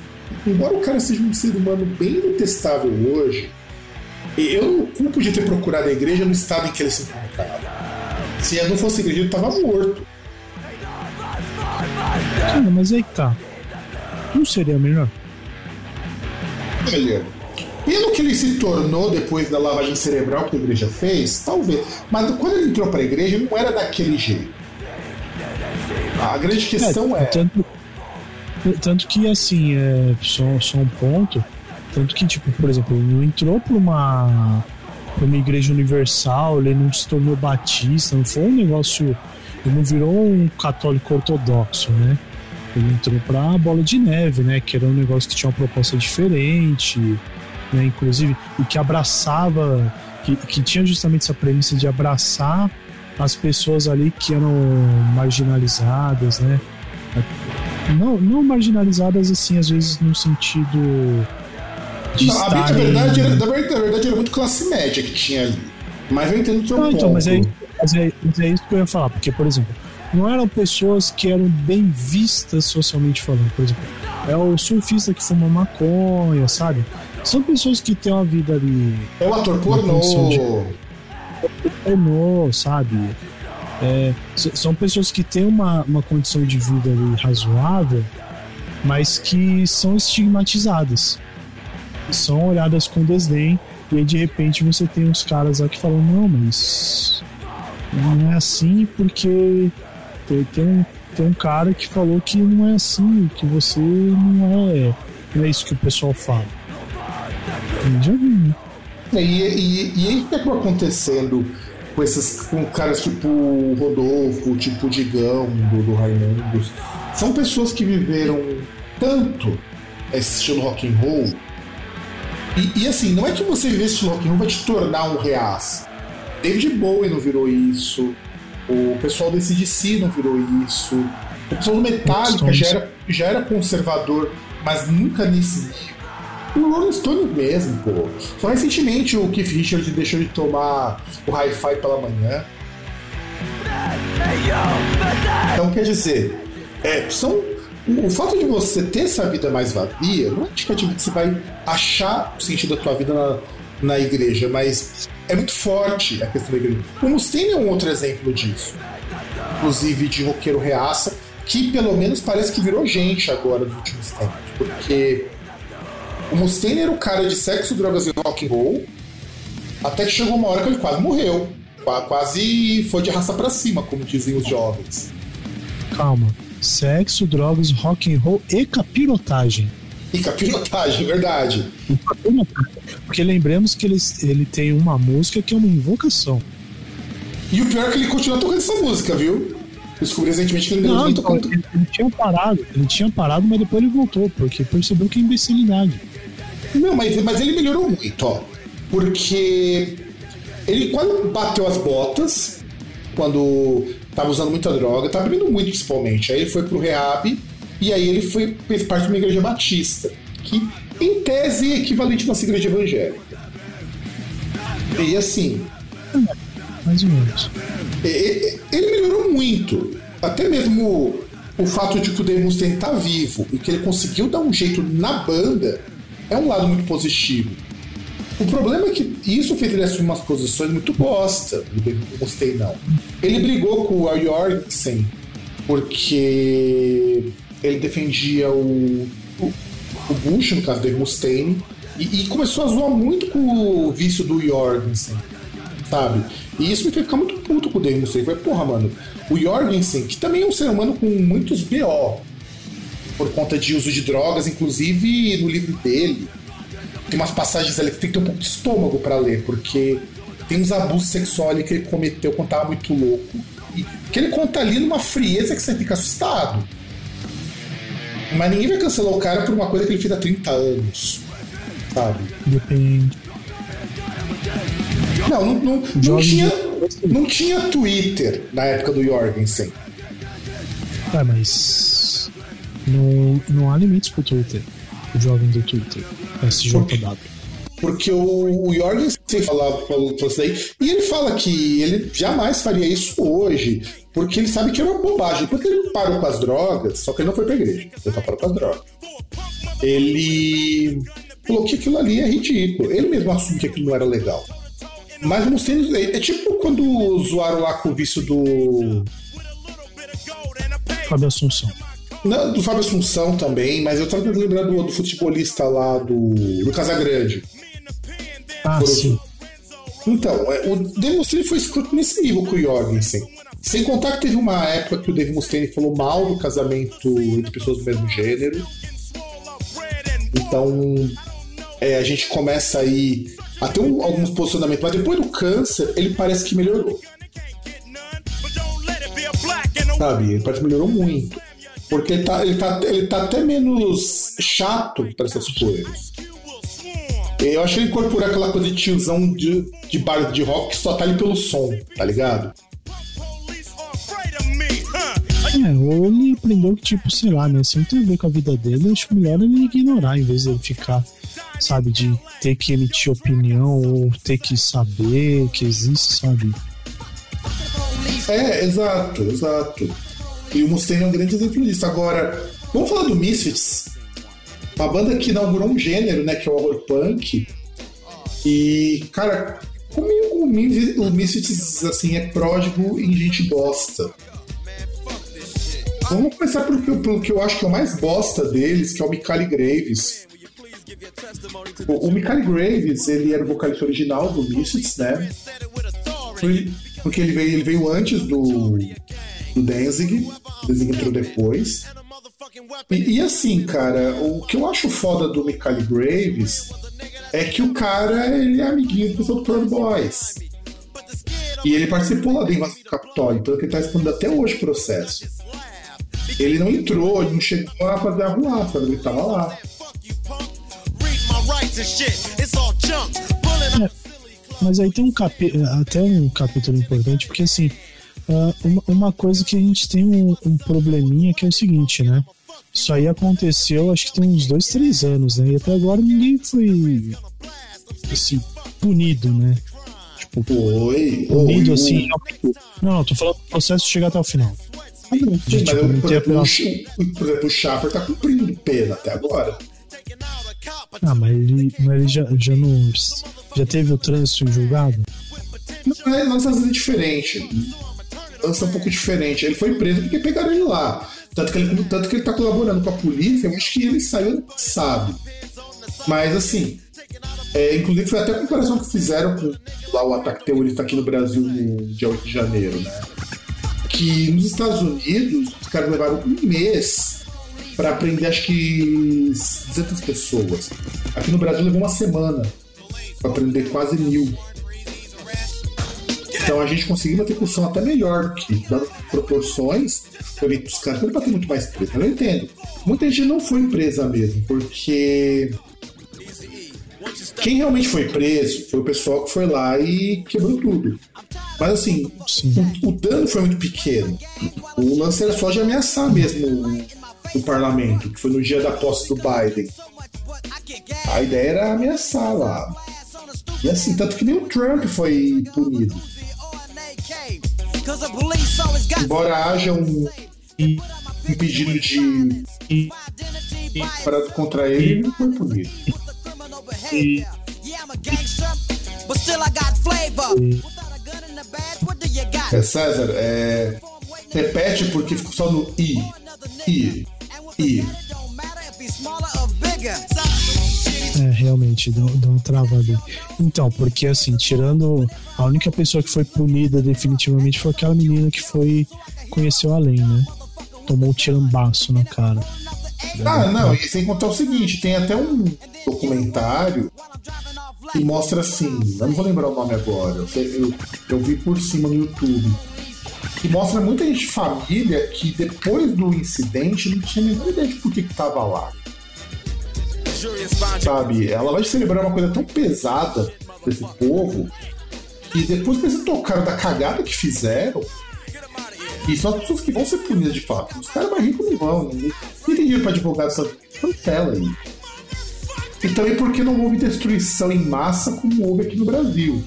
Embora o cara seja um ser humano bem detestável hoje, eu não culpo de ter procurado a igreja no estado em que ele se encontrava. Se não fosse a igreja, ele estava morto. Cara, mas aí tá. Não seria melhor? Olha, pelo que ele se tornou depois da lavagem cerebral que a igreja fez, talvez. Mas quando ele entrou para a igreja, não era daquele jeito. A grande questão é. Tanto, tanto que, assim, é, só, só um ponto. Tanto que, tipo, por exemplo, ele não entrou pra uma, pra uma igreja universal, ele não se tornou batista, não foi um negócio. Ele não virou um católico ortodoxo, né? Ele entrou pra bola de neve, né? Que era um negócio que tinha uma proposta diferente, né? Inclusive, e que abraçava, que, que tinha justamente essa premissa de abraçar as pessoas ali que eram marginalizadas, né? Não, não marginalizadas assim, às vezes no sentido de a, na estarem... verdade, era, na verdade, na era muito classe média que tinha ali. Mas eu entendo o seu Não, ponto. então, mas é, mas, é, mas é isso que eu ia falar, porque, por exemplo, não eram pessoas que eram bem vistas socialmente falando, por exemplo, é o surfista que fuma maconha, sabe? São pessoas que têm uma vida ali É o ator pornô. de- pornô, sabe? É, são pessoas que têm uma, uma condição de vida ali razoável, mas que são estigmatizadas. São olhadas com desdém, e aí de repente você tem uns caras lá que falam: não, mas não é assim porque tem, tem um, tem um cara que falou que não é assim, que você não é. Não é isso que o pessoal fala. Já vi, né? E, e, o que acabou acontecendo com esses com caras tipo Rodolfo, tipo Digão, do, do Raimundos? São pessoas que viveram tanto esse estilo rock and roll. E, e, assim, não é que você viver esse rock roll vai te tornar um reaça. David Bowie não virou isso. O pessoal do CDC não virou isso. O pessoal do Metallica já era, já era conservador, mas nunca nesse nível. O Rolling Stone mesmo, pô. Só recentemente o Keith Richards deixou de tomar o hi-fi pela manhã. Então quer dizer, é, são, o fato de você ter essa vida mais vazia não é indicativo que você vai achar o sentido da tua vida na, na igreja, mas é muito forte a questão da igreja. O Mustaine é um outro exemplo disso. Inclusive de roqueiro reaça, que pelo menos parece que virou gente agora nos últimos tempos. Porque o Mustaine era o cara de sexo, drogas e rock and roll, até que chegou uma hora que ele quase morreu. Qua- Quase foi de raça pra cima, como dizem os jovens. Calma. Sexo, drogas, rock and roll e capirotagem. E capirotagem, verdade. E capirotagem. Porque lembremos que ele, ele tem uma música que é uma invocação. E o pior é que ele continua tocando essa música, viu? Descobri recentemente que ele Não, não então, tocando. ele, ele tinha parado, ele tinha parado, mas depois ele voltou, porque percebeu que é imbecilidade. Não, mas, mas ele melhorou muito, ó. Porque ele quando bateu as botas, quando tava usando muita droga, tava bebendo muito principalmente. Aí ele foi pro rehab e aí ele foi, fez parte de uma igreja batista, que em tese é equivalente a nossa igreja evangélica. E assim, Mais ou menos. ele melhorou muito. Até mesmo o fato de que o Dave Mustaine tá vivo e que ele conseguiu dar um jeito na banda é um lado muito positivo. O problema é que isso fez ele assumir umas posições muito bosta. O Dave Mustaine não. Ele brigou com o Jorgensen porque ele defendia o, o, o Bush, no caso Dave Mustaine, e, e começou a zoar muito com o vício do Jorgensen sabe? E isso me fez ficar muito puto com o Dave Mustaine. Falei, porra, mano, o Jorgensen, que também é um ser humano com muitos BO, por conta de uso de drogas, inclusive no livro dele, tem umas passagens ali que tem que ter um pouco de estômago pra ler, porque tem uns abusos sexuais ali que ele cometeu quando tava muito louco, e que ele conta ali numa frieza que você fica assustado. Mas ninguém vai cancelar o cara por uma coisa que ele fez há 30 anos, sabe? Depende. Não, não, não, não tinha, de- não tinha Twitter na época do Jorgensen. É, mas. Não, não há limites pro Twitter. O jovem do Twitter. SJW. Porque o, o Jorgensen falava falou pra isso daí, e ele fala que ele jamais faria isso hoje, porque ele sabe que era uma bobagem. Porque ele parou com as drogas, só que ele não foi pra igreja, ele só parou com as drogas. Ele falou que aquilo ali é ridículo. Ele mesmo assume que aquilo não era legal. Mas não sei, é, é tipo quando zoaram lá com o vício do. Fábio Assunção. Não, do Fábio Assunção também, mas eu tava tentando lembrar do, do futebolista lá do, do Casagrande. Ah, Por sim. Então, é, o Dave Mustaine foi escroto nesse nível com o Jorgensen. Sem contar que teve uma época que o Dave Mustaine falou mal do casamento entre pessoas do mesmo gênero. Então, é, a gente começa aí a ter um- alguns posicionamentos. Mas depois do câncer, ele parece que melhorou. Sabe? Ele parece que melhorou muito. Porque ele tá, ele tá, ele tá até menos chato para essas coisas. Eu acho que ele incorporou aquela coisa de tiozão de, de bar de rock que só tá ali pelo som, tá ligado? É, ou ele aprendeu que, tipo, sei lá, né? Se não tem a ver com a vida dele, acho melhor ele ignorar, em vez de ele ficar, sabe, de ter que emitir opinião ou ter que saber que existe, sabe? É, exato, exato. E o Mustaine é um grande exemplo disso. Agora, vamos falar do Misfits. Uma banda que inaugurou um gênero, né, que é o horror punk. E, cara, comigo o Mis- o Misfits, assim, é pródigo em gente bosta. Vamos começar pelo que, pelo que eu acho que é o mais bosta deles, que é o Mikali Graves. O, o Mikali Graves, ele era o vocalista original do Misfits, né? Porque ele veio, ele veio antes do, do Danzig, o Danzig entrou depois. E, e assim, cara, o que eu acho foda do Mikali Graves é que o cara ele é amiguinho do pessoal do Proud Boys. E ele participou lá da invasão do Capitólio, então ele tá respondendo até hoje o processo. Ele não entrou, ele não chegou a fazer a ruaça, ele tava lá. É, mas aí tem um capi até um capítulo importante, porque assim, uma, coisa que a gente tem um, um probleminha que é o seguinte, né? Isso aí aconteceu acho que tem uns dois, três anos, né? E até agora ninguém foi assim, punido, né? Tipo, Foi. punido o- assim. Não, não, tô falando do processo chegar até o final. Sim, de, mas tipo, por, exemplo, o, por exemplo, o Schaffer tá cumprindo pena até agora. Ah, mas ele, mas ele já, já não. Já teve o trânsito julgado? Não, é, às vezes é diferente. Lança um pouco diferente. Ele foi preso porque pegaram ele lá. Tanto que ele, tanto que ele tá colaborando com a polícia, eu acho que ele saiu passado. Mas assim, é, inclusive foi até a comparação que fizeram com lá o ataque terrorista aqui no Brasil no dia 8 de janeiro, né? que nos Estados Unidos os caras levaram um mês para aprender, acho que 200 pessoas. Aqui no Brasil levou uma semana para aprender quase mil. Então a gente conseguiu uma execução até melhor, que dando proporções, eu vi que os caras não ter muito mais presa. Eu entendo. Muita gente não foi presa mesmo, porque quem realmente foi preso foi o pessoal que foi lá e quebrou tudo. Mas assim, o, o, dano foi muito pequeno. O lance era só de ameaçar mesmo o, o parlamento, que foi no dia da posse do Biden. A ideia era ameaçar lá. E assim, tanto que nem o Trump foi punido. Embora haja um, um pedido de parado contra ele, ele não foi punido. É, César, é, repete porque ficou só no I. I. I. É, realmente, deu, deu uma travada. Então, porque assim, tirando. A única pessoa que foi punida definitivamente foi aquela menina que foi. conheceu a lei, né? Tomou um tirambaço na cara. Ah, não, e sem contar o seguinte, tem até um documentário que mostra assim, eu não vou lembrar o nome agora, eu, eu, eu vi por cima no YouTube, que mostra muita gente de família que depois do incidente não tinha nenhuma ideia de por que estava lá. Sabe, ela vai celebrar uma coisa tão pesada desse povo e depois que eles tocaram da cagada que fizeram, e são as pessoas que vão ser punidas de fato. Os caras mais ricos não vão. Ninguém tem dinheiro pra advogado essa tela aí. E também porque não houve destruição em massa como houve aqui no Brasil.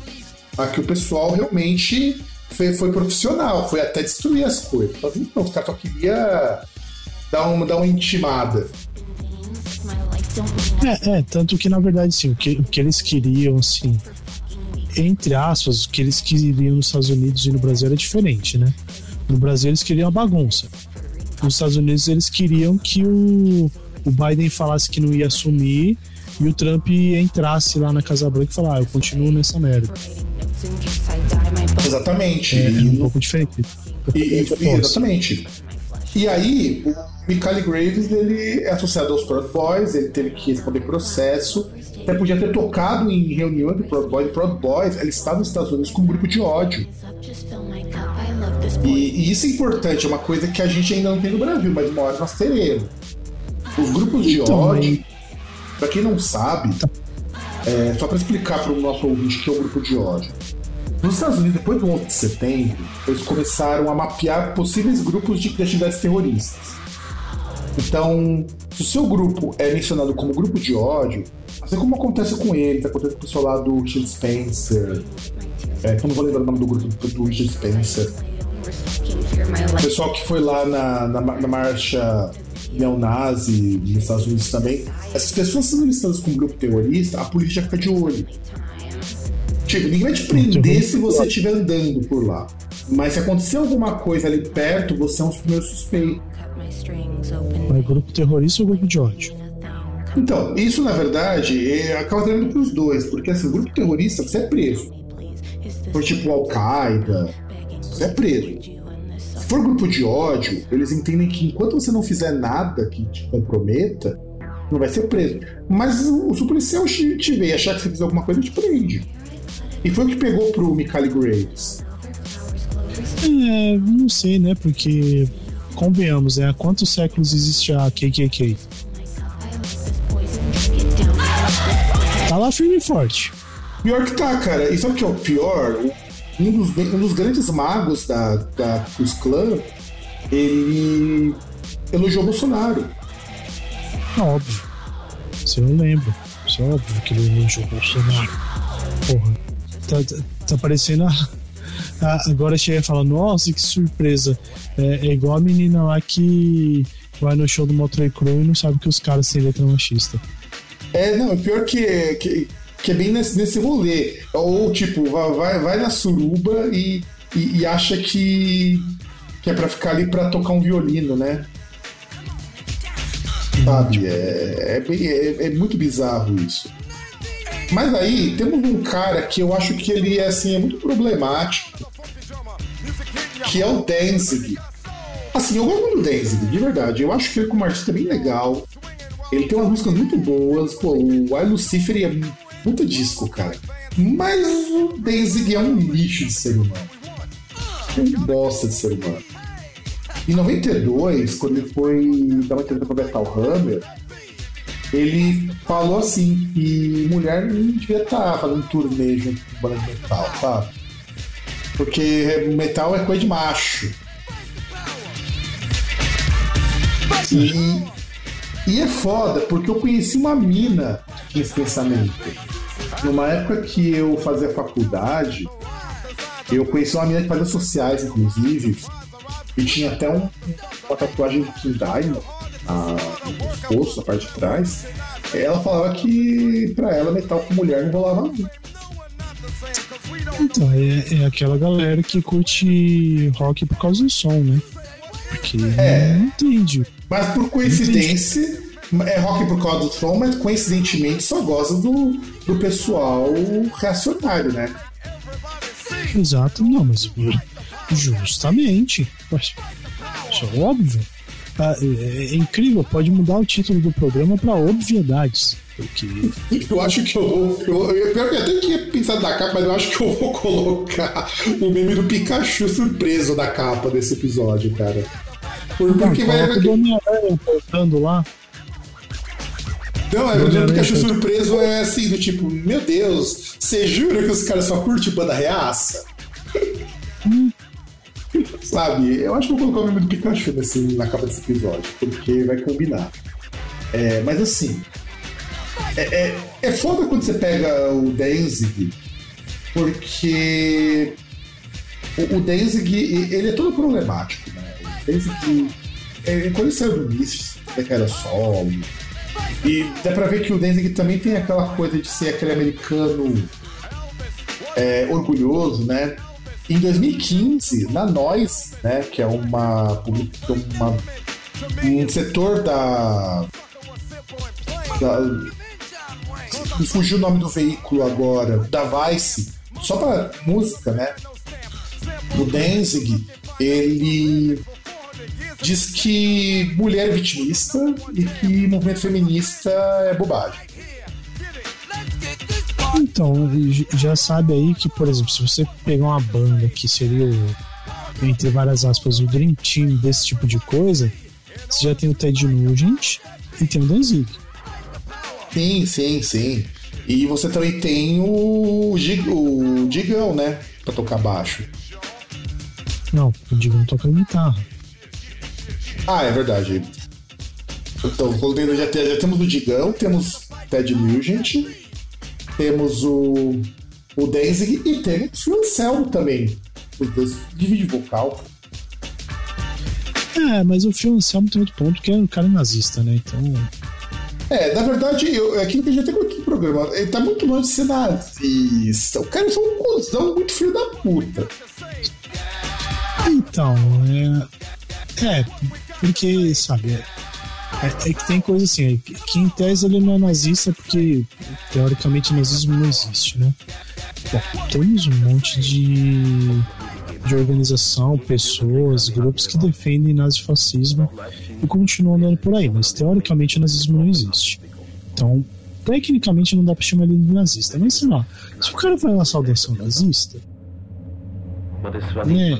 Aqui o pessoal realmente foi, foi profissional, foi até destruir as coisas. Mas então, os caras só queriam dar uma, dar uma intimada. É, é, tanto que na verdade, sim, o que, o que eles queriam, assim, entre aspas, o que eles queriam nos Estados Unidos e no Brasil era diferente, né? No Brasil eles queriam a bagunça. Nos Estados Unidos eles queriam que o, o Biden falasse que não ia assumir e o Trump entrasse lá na Casa Branca e falar, ah, eu continuo nessa merda. Exatamente. É, é um pouco diferente. E, e, exatamente. E aí, Michael Graves ele é associado aos Proud Boys, ele teve que responder processo. Até podia ter tocado em reunião do Proud Boys. Proud Boys, ele estava nos Estados Unidos com um grupo de ódio. E, e, isso é importante, é uma coisa que a gente ainda não tem no Brasil, mas uma hora nós teremos. Os grupos de então, ódio, para quem não sabe, é, só para explicar para o nosso ouvinte que é o grupo de ódio. Nos Estados Unidos, depois do 11 de setembro, eles começaram a mapear possíveis grupos de atividades terroristas. Então, se o seu grupo é mencionado como grupo de ódio, assim como acontece com eles, acontece com o pessoal lá do Richard Spencer, é, que eu não vou lembrar o nome do grupo do Richard Spencer, o pessoal que foi lá na, na, na marcha neonazi nos Estados Unidos também, essas pessoas sendo listadas como grupo terrorista, a polícia fica de olho. Tipo, ninguém vai te prender se você estiver andando por lá. Mas se acontecer alguma coisa ali perto, você é um dos primeiros suspeitos. É grupo terrorista ou grupo de ódio? Então, isso na verdade é, acaba tendo para os dois, porque assim, grupo terrorista você é preso. Por tipo Al-Qaeda, você é preso for grupo de ódio, eles entendem que enquanto você não fizer nada que te comprometa, não vai ser preso. Mas o, se o policial te ver e achar que você fez alguma coisa, te prende. E foi o que pegou pro Michael Graves. É, não sei, né? Porque, convenhamos, é, há quantos séculos existe a KKK? Tá lá firme e forte. Pior que tá, cara. E sabe o que é o pior? um dos, um dos grandes magos da, da Cruz Clã, ele elogiou Bolsonaro. Óbvio. Isso eu lembro. Isso é óbvio que ele elogiou Bolsonaro. Porra. Tá, tá, tá parecendo a, a, agora chega e fala, nossa, que surpresa. É, é, igual a menina lá que vai no show do Motley Crue e não sabe que os caras têm letra machista. É, não, pior que, que que é bem nesse, nesse rolê. Ou, tipo, vai, vai na suruba e, e, e acha que, que é pra ficar ali pra tocar um violino, né? Sabe? É, é, é, é, muito bizarro isso. Mas aí temos um cara que eu acho que ele é, assim, é muito problemático. que é o Danzig. Assim, eu gosto muito do Danzig, de verdade. Eu acho que ele como artista é bem legal. Ele tem umas músicas muito boas. Pô, o I Lucifer é puta disco, cara. Mas o Danzig é um lixo de ser humano. É um bosta de ser humano. Em 92, quando ele foi dar uma entrevista pra Metal Hammer, ele falou assim que mulher não devia estar fazendo turnê junto com banda de metal, sabe? Porque metal é coisa de macho. E, e é foda, porque eu conheci uma mina que tinha esse pensamento. Numa época que eu fazia faculdade, eu conheci uma mina que fazia sociais, inclusive, e tinha até um, uma tatuagem do King Diamond no pescoço, a parte de trás. Ela falava que pra ela metal com mulher não rolava não. Então, é, é aquela galera que curte rock por causa do som, né? Porque É. não entende. Mas por coincidência, é rock por causa do som, mas coincidentemente só gosta do, do pessoal reacionário, né? Exato, não, mas justamente. Isso é óbvio. Ah, É, é incrível, pode mudar o título do programa pra obviedades. Porque Eu acho que eu vou. Eu, eu, pior que eu até tinha pensado na capa, mas eu acho que eu vou colocar o meme do Pikachu surpreso na capa desse episódio, cara. Por- Porque vai. o Homem-Aranha voltando lá. Não, é, o Pikachu surpreso é assim, do tipo, meu Deus, você jura que os caras só curtem banda reaça? Sabe, eu acho que eu vou colocar o nome do Pikachu nesse, na capa desse episódio, porque vai combinar. É, mas assim, é, é, é foda quando você pega o Danzig, porque o, o Danzig, ele é todo problemático, né? O Danzig, é, quando ele saiu do até que era solo, e dá pra ver que o Danzig também tem aquela coisa de ser aquele americano é, orgulhoso, né? Em 2015, na Nós, né, que é uma, uma um setor da, da me fugiu o nome do veículo agora, da Vice, só pra música, né? O Danzig, ele diz que mulher é vitimista e que movimento feminista é bobagem. Então, já sabe aí que, por exemplo, se você pegar uma banda que seria o, entre várias aspas, o Dream Team desse tipo de coisa, você já tem o Ted Nugent e tem o Danzig. Sim, sim, sim. E você também tem o, o Digão, né? Pra tocar baixo. Não, o Digão toca guitarra. Ah, é verdade. Então, já, já temos o Digão, temos Ted Nugent, temos o, o Danzig e temos o Anselmo também. Os dois dividem vocal. É, mas o Phil Anselmo tem outro ponto que é um cara nazista, né? Então, É, na verdade, eu, é aquilo que a gente tem aqui no programa. Ele tá muito longe de ser nazista. O cara é só um cuzão muito filho da puta. Então, é. É, porque, sabe, é, é- é que tem coisa assim, é que que em tese ele não é nazista porque teoricamente nazismo não existe, né? Bom, temos um monte de, de organização, pessoas, grupos que defendem nazifascismo e continuam andando por aí, mas teoricamente o nazismo não existe. Então, tecnicamente não dá pra chamar ele de nazista, mas sei lá, se o cara vai uma saudação nazista, né?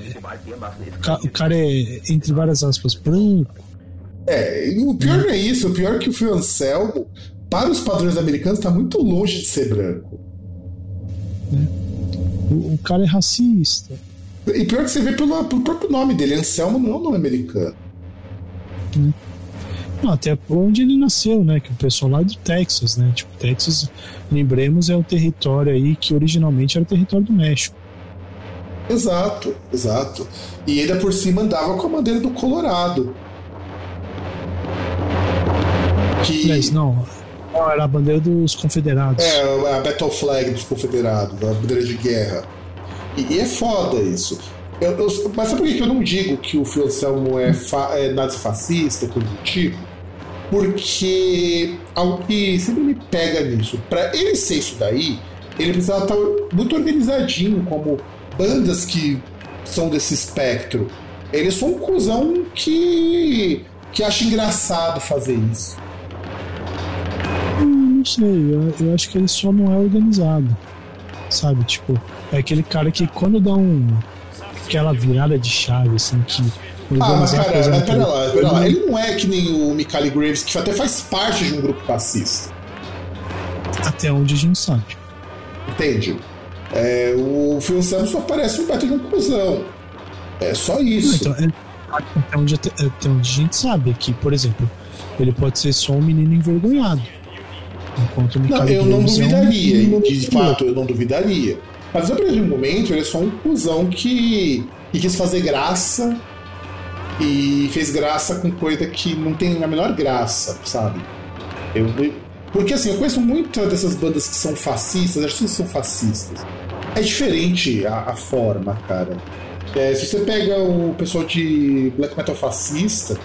O ca- o cara é, entre várias aspas, branco. É, o pior não é isso. O pior é que o Phil Anselmo, para os padrões americanos, tá muito longe de ser branco. O, o cara é racista. E pior que você vê pelo, pelo próprio nome dele. Anselmo não é um nome americano. Não, até onde ele nasceu, né? Que o pessoal lá é do Texas, né? Tipo, Texas, lembremos, é um território aí que originalmente era o território do México. Exato, exato. E ainda por cima andava com a bandeira do Colorado. Que Aliás, não, não, era a bandeira dos confederados. é a Battle Flag dos Confederados, a bandeira de guerra. E, é foda isso. Eu- eu- mas sabe por que eu não digo que o Phil Anselmo é, é nazifascista, coisa do tipo? Porque algo que sempre me pega nisso, pra ele ser isso daí, ele precisava estar muito organizadinho, como bandas que são desse espectro. Ele é só um cuzão que. que acha engraçado fazer isso. Hum, Não sei, eu, eu acho que ele só não é organizado. Sabe, tipo, é aquele cara que quando dá um. aquela virada de chave, assim, que. Ah, mas pera lá, pera lá. Ele não é que nem o Michael Graves, que até faz parte de um grupo fascista. Até onde a gente sabe. Entende? É, o Phil Anselmo só parece um baita de um cuzão. É só isso. Então, é, até, onde, até, onde a gente sabe aqui, por exemplo, ele pode ser só um menino envergonhado. Enquanto o Não, Michael eu não Graves é um duvidaria, de fato, eu não duvidaria. Mas a partir um momento, ele é só um cuzão que, que quis fazer graça e fez graça com coisa que não tem a menor graça, sabe? Eu, eu- porque assim, eu conheço muitas dessas bandas que são fascistas, acho que são fascistas. É diferente a, a forma, cara. É, se você pega o pessoal de black metal fascista,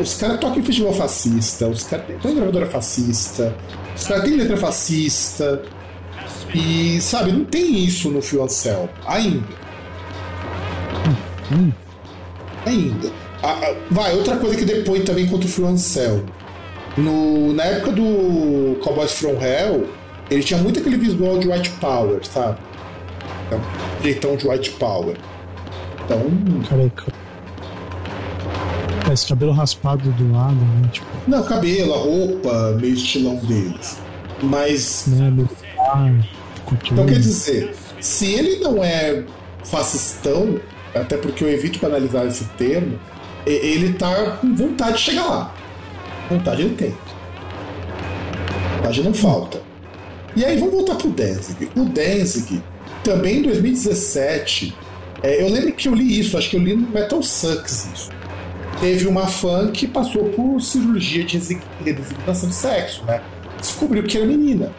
os caras tocam em festival fascista, os caras têm gravadora fascista, os caras têm letra fascista. E, sabe, não tem isso no Anselmo. Ainda. Hum. Ainda. Ah, ah, vai, outra coisa que depois também contra o Anselmo. No, na época do Cowboys From Hell, ele tinha muito aquele visual de White Power, sabe? Então, jeitão de White Power. Então, Careca. É, Esse cabelo raspado do lado, né? Tipo, não, cabelo, a roupa, meio estilão deles. Mas né? Cultura. Então quer dizer, se ele não é fascistão, até porque eu evito banalizar esse termo, ele tá com vontade de chegar lá. Vontade ele tem. Vontade não falta. E aí vamos voltar pro Danzig. O Danzig, também em 2017, é, eu lembro que eu li isso, acho que eu li no Metal Sucks isso. Teve uma fã que passou por cirurgia de redesignação de sexo, né? Descobriu que era menina.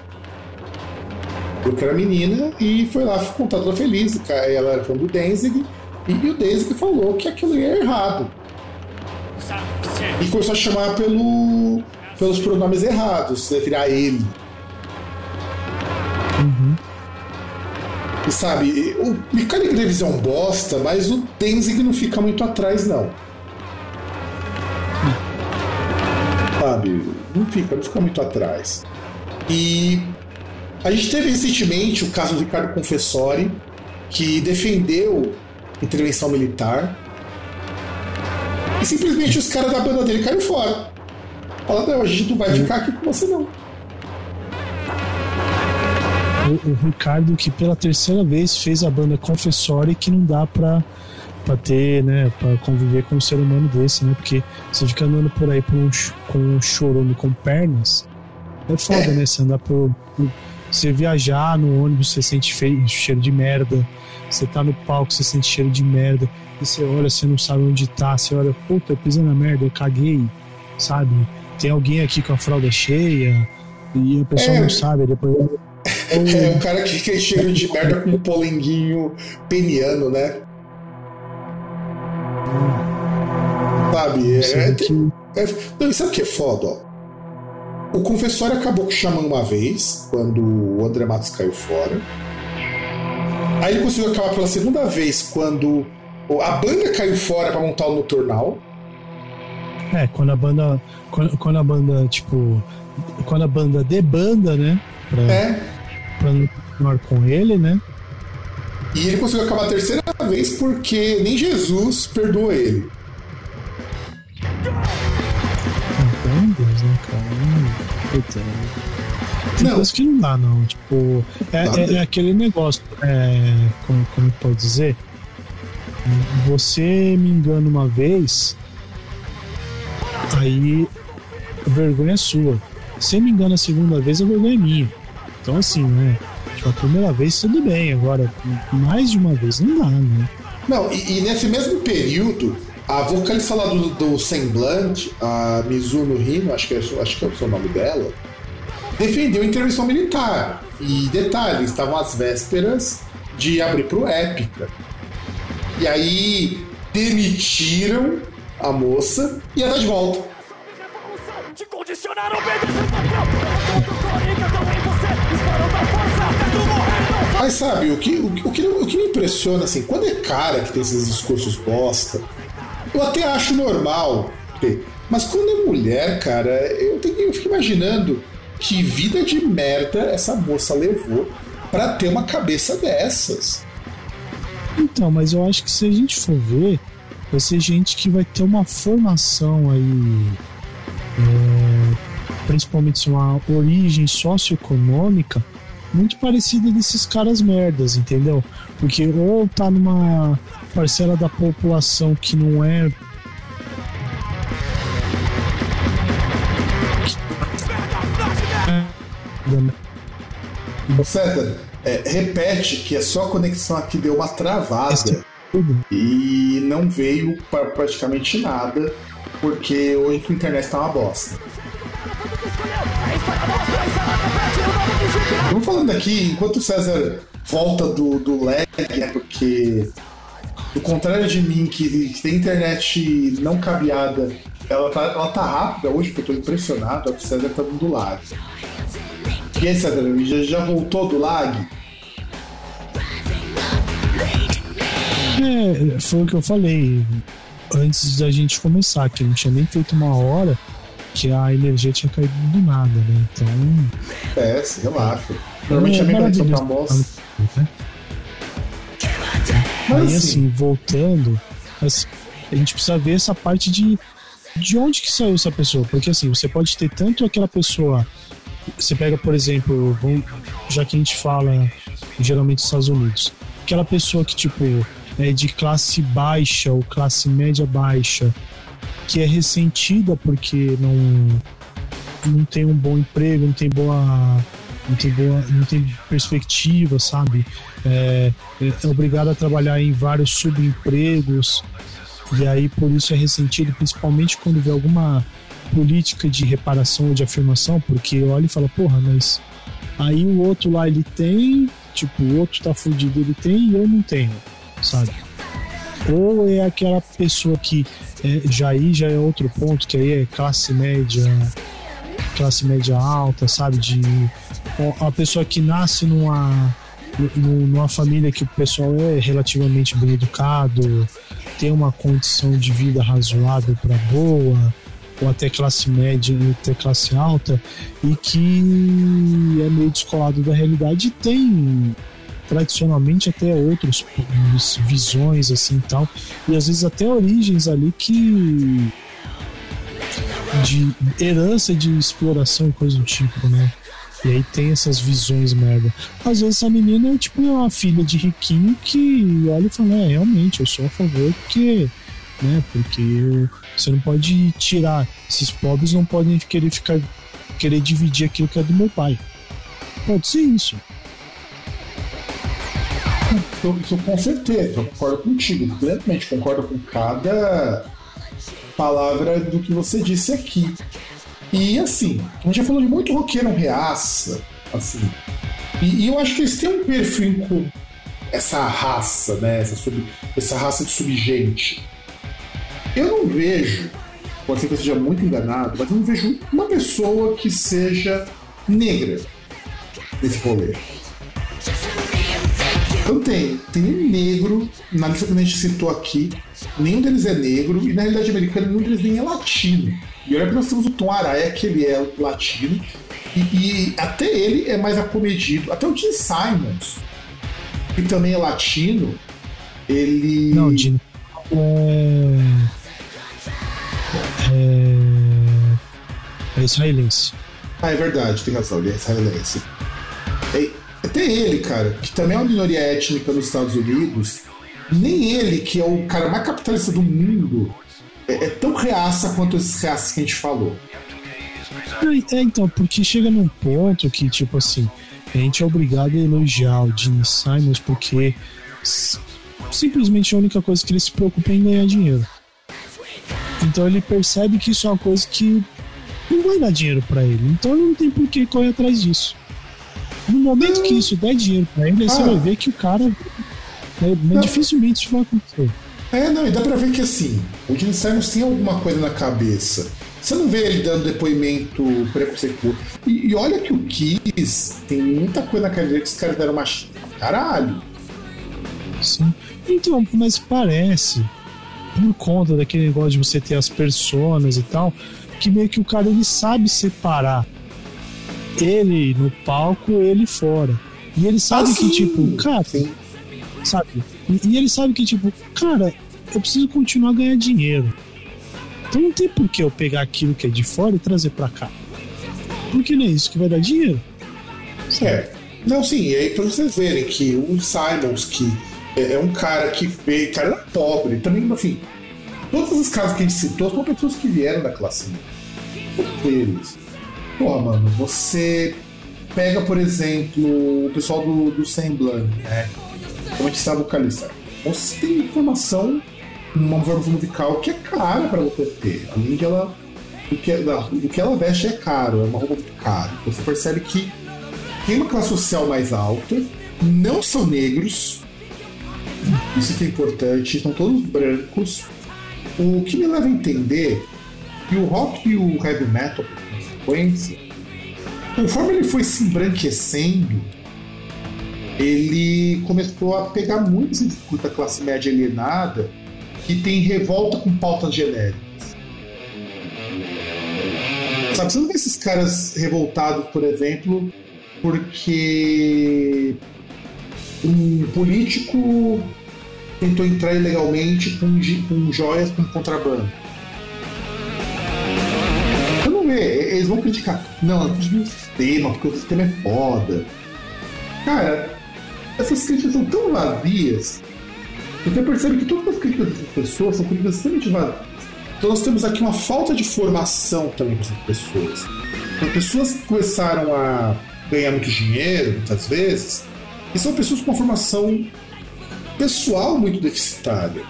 Eu que era menina e foi lá contar toda feliz. Ela era fã do Danzig e o Danzig falou que aquilo ia errado. E começou a chamar pelo, pelos pronomes errados, né, virar ele. E sabe, o Mikali Graves é um bosta, mas o Danzig não fica muito atrás, não. Sabe, não fica, não fica muito atrás. E a gente teve recentemente o caso do Ricardo Confessori, que defendeu intervenção militar. E simplesmente os caras da banda dele caíram fora. Falaram, não, a gente não vai ficar aqui com você não. O, o Ricardo, que pela terceira vez fez a banda Confessori, que não dá pra, pra ter, né, pra conviver com um ser humano desse, né? Porque você fica andando por aí por um, com um chorume com pernas, é foda, É. né? Você andar por, por- Você viajar no ônibus, você sente feio, cheiro de merda. Você tá no palco, você sente cheiro de merda. E você olha, você não sabe onde tá. Você olha, puta, eu pisei na merda, eu caguei, sabe? Tem alguém aqui com a fralda cheia. E a pessoa É. não sabe, depois. É o cara que tem cheiro de merda com um polenguinho peniano, né? Sabe? É, é, é- não, sabe o que é foda, ó? O confessório acabou chamando uma vez, quando o André Matos caiu fora. Aí ele conseguiu acabar pela segunda vez, quando a banda caiu fora pra montar o Nocturnal. É, quando a banda. Quando, quando a banda, tipo. Quando a banda debanda, né? Pra, É. pra não continuar com ele, né? E ele conseguiu acabar a terceira vez porque nem Jesus perdoou ele. Puta. Tem Não. coisa que não dá, não. Tipo, é, é- é aquele negócio. É, como, como posso dizer? Você me engana uma vez, aí a vergonha é sua. Você me engana a segunda vez, a vergonha é minha. Então, assim, né? Tipo, a primeira vez tudo bem, agora mais de uma vez não dá, né? Não, e, e nesse mesmo período, a vocalista lá do, do Semblante, a Mizuno Hino, acho que, é, acho que é o seu nome dela, defendeu a intervenção militar. E detalhe, estavam às vésperas de abrir pro Épica. E aí demitiram a moça e ela tá de volta. Te não Mas sabe, o que, o, o, que, o que me impressiona, assim, quando é cara que tem esses discursos bosta, eu até acho normal ter. Mas quando é mulher, cara, eu, tenho, eu fico imaginando que vida de merda essa moça levou pra ter uma cabeça dessas. Então, mas eu acho que se a gente for ver, vai ser gente que vai ter uma formação aí, é, principalmente uma origem socioeconômica muito parecida desses caras merdas, entendeu? Porque ou tá numa parcela da população que não é César, é, repete que é só a conexão aqui deu uma travada tudo. e não veio para praticamente nada, porque hoje a internet tá uma bosta. Vamos falando aqui, enquanto o César volta do, do lag, né, porque do contrário de mim, que, que tem internet não cabeada, ela tá, ela tá rápida hoje, porque eu tô impressionado, o César tá dando lag. E aí, César, já, já voltou do lag? É, foi o que eu falei antes da gente começar, que não tinha nem feito uma hora que a energia tinha caído do nada, né? Então. É, se relaxa. Normalmente é a tá maravilhoso. bosta. né? Mas Aí assim, assim, voltando, assim, a gente precisa ver essa parte de de onde que saiu essa pessoa, porque assim, você pode ter tanto aquela pessoa, você pega, por exemplo, já que a gente fala geralmente nos Estados Unidos, aquela pessoa que tipo é de classe baixa ou classe média baixa, que é ressentida porque não não tem um bom emprego, não tem boa não tem boa, não tem perspectiva, sabe? É, é obrigado a trabalhar em vários subempregos e aí por isso é ressentido, principalmente quando vê alguma política de reparação ou de afirmação, porque olha e fala, porra, mas aí o outro lá ele tem, tipo, o outro tá fudido, ele tem e eu não tenho, sabe? Ou é aquela pessoa que é, já aí já é outro ponto, que aí é classe média, classe média alta, sabe? De a pessoa que nasce numa nu- numa família que o pessoal é relativamente bem educado, tem uma condição de vida razoável para boa, ou até classe média, ou até classe alta, e que é meio descolado da realidade e tem tradicionalmente até outros visões assim e tal, e às vezes até origens ali que de herança de exploração e coisa do tipo, né? E aí tem essas visões merda. Às vezes essa menina é tipo uma filha de riquinho que olha e fala, é, realmente, eu sou a favor porque, né, porque você não pode tirar, esses pobres não podem querer ficar, querer dividir aquilo que é do meu pai. Pode ser isso. eu, eu com certeza, eu concordo contigo, plenamente concordo com cada palavra do que você disse aqui. E assim, a gente já falou de muito roqueiro reaça, assim. E, e eu acho que eles têm um perfil comum. Essa raça, né? Essa, sub, essa raça de subgente. Eu não vejo, pode ser que eu esteja muito enganado, mas eu não vejo uma pessoa que seja negra nesse rolê. Não tem. Tem um negro, na lista que a gente citou aqui, nenhum deles é negro, e na realidade americana nenhum deles nem é latino. E olha que nós temos o Tom Araia, que ele é latino, e, e até ele é mais acomedido. Até o Jim Simons, que também é latino, ele. Não, Dino. É... É... é israelense. Ah, é verdade, tem razão, ele é israelense. É, até ele, cara, que também é uma minoria étnica nos Estados Unidos, nem ele, que é o cara mais capitalista do mundo, é, é tão reaça quanto esses reaças que a gente falou. É, então, porque chega num ponto que, tipo assim, a gente é obrigado a elogiar o Gene Simons porque simplesmente a única coisa que ele se preocupa é em ganhar dinheiro. Então ele percebe que isso é uma coisa que não vai dar dinheiro pra ele. Então ele não tem por que correr atrás disso. No momento que isso der dinheiro pra ele, aí você Ah. vai ver que o cara. né, dificilmente isso vai acontecer. É, não, e dá pra ver que assim, o Gene Simons tem alguma coisa na cabeça. Você não vê ele dando depoimento preconceituoso. E, e olha que o Kiss tem muita coisa na carreira que os caras deram uma. caralho. Sim. Então, mas parece, por conta daquele negócio de você ter as personas e tal, que meio que o cara ele sabe separar ele no palco, ele fora. E ele sabe Ah, que, tipo, cara, Sim. sabe? E, e ele sabe que, tipo, cara, eu preciso continuar a ganhar dinheiro. Então não tem por que eu pegar aquilo que é de fora e trazer pra cá. Porque não é isso que vai dar dinheiro. É. Não, sim, e aí pra vocês verem que o Simons, que é é um cara que veio, cara era pobre, também, assim, todos os casos que a gente citou são pessoas que vieram da classe eles. Porra, mano, você pega, por exemplo, o pessoal do, do Semblan, né? Como a gente sabe vocalista. Você tem informação, uma formação musical que é cara pra você ter. Além de ela. O que, não, o que ela veste é caro, é uma roupa muito cara. Você percebe que tem uma classe social mais alta, não são negros, isso que é importante, são todos brancos. O que me leva a entender que o rock e o heavy metal, por consequência, conforme ele foi se embranquecendo, ele começou a pegar muito esse discurso da classe média alienada que tem revolta com pautas genéricas. Sabe, você não vê esses caras revoltados, por exemplo, porque um político tentou entrar ilegalmente com, com joias com contrabando. Você não vê, eles vão criticar. Não, é o sistema, porque o sistema é foda. Cara, essas críticas são tão vazias. Você percebe que todas as críticas dessas pessoas são críticas extremamente vazias. Então nós temos aqui uma falta de formação também para pessoas. As pessoas que começaram a ganhar muito dinheiro, muitas vezes, e são pessoas com uma formação pessoal muito deficitária.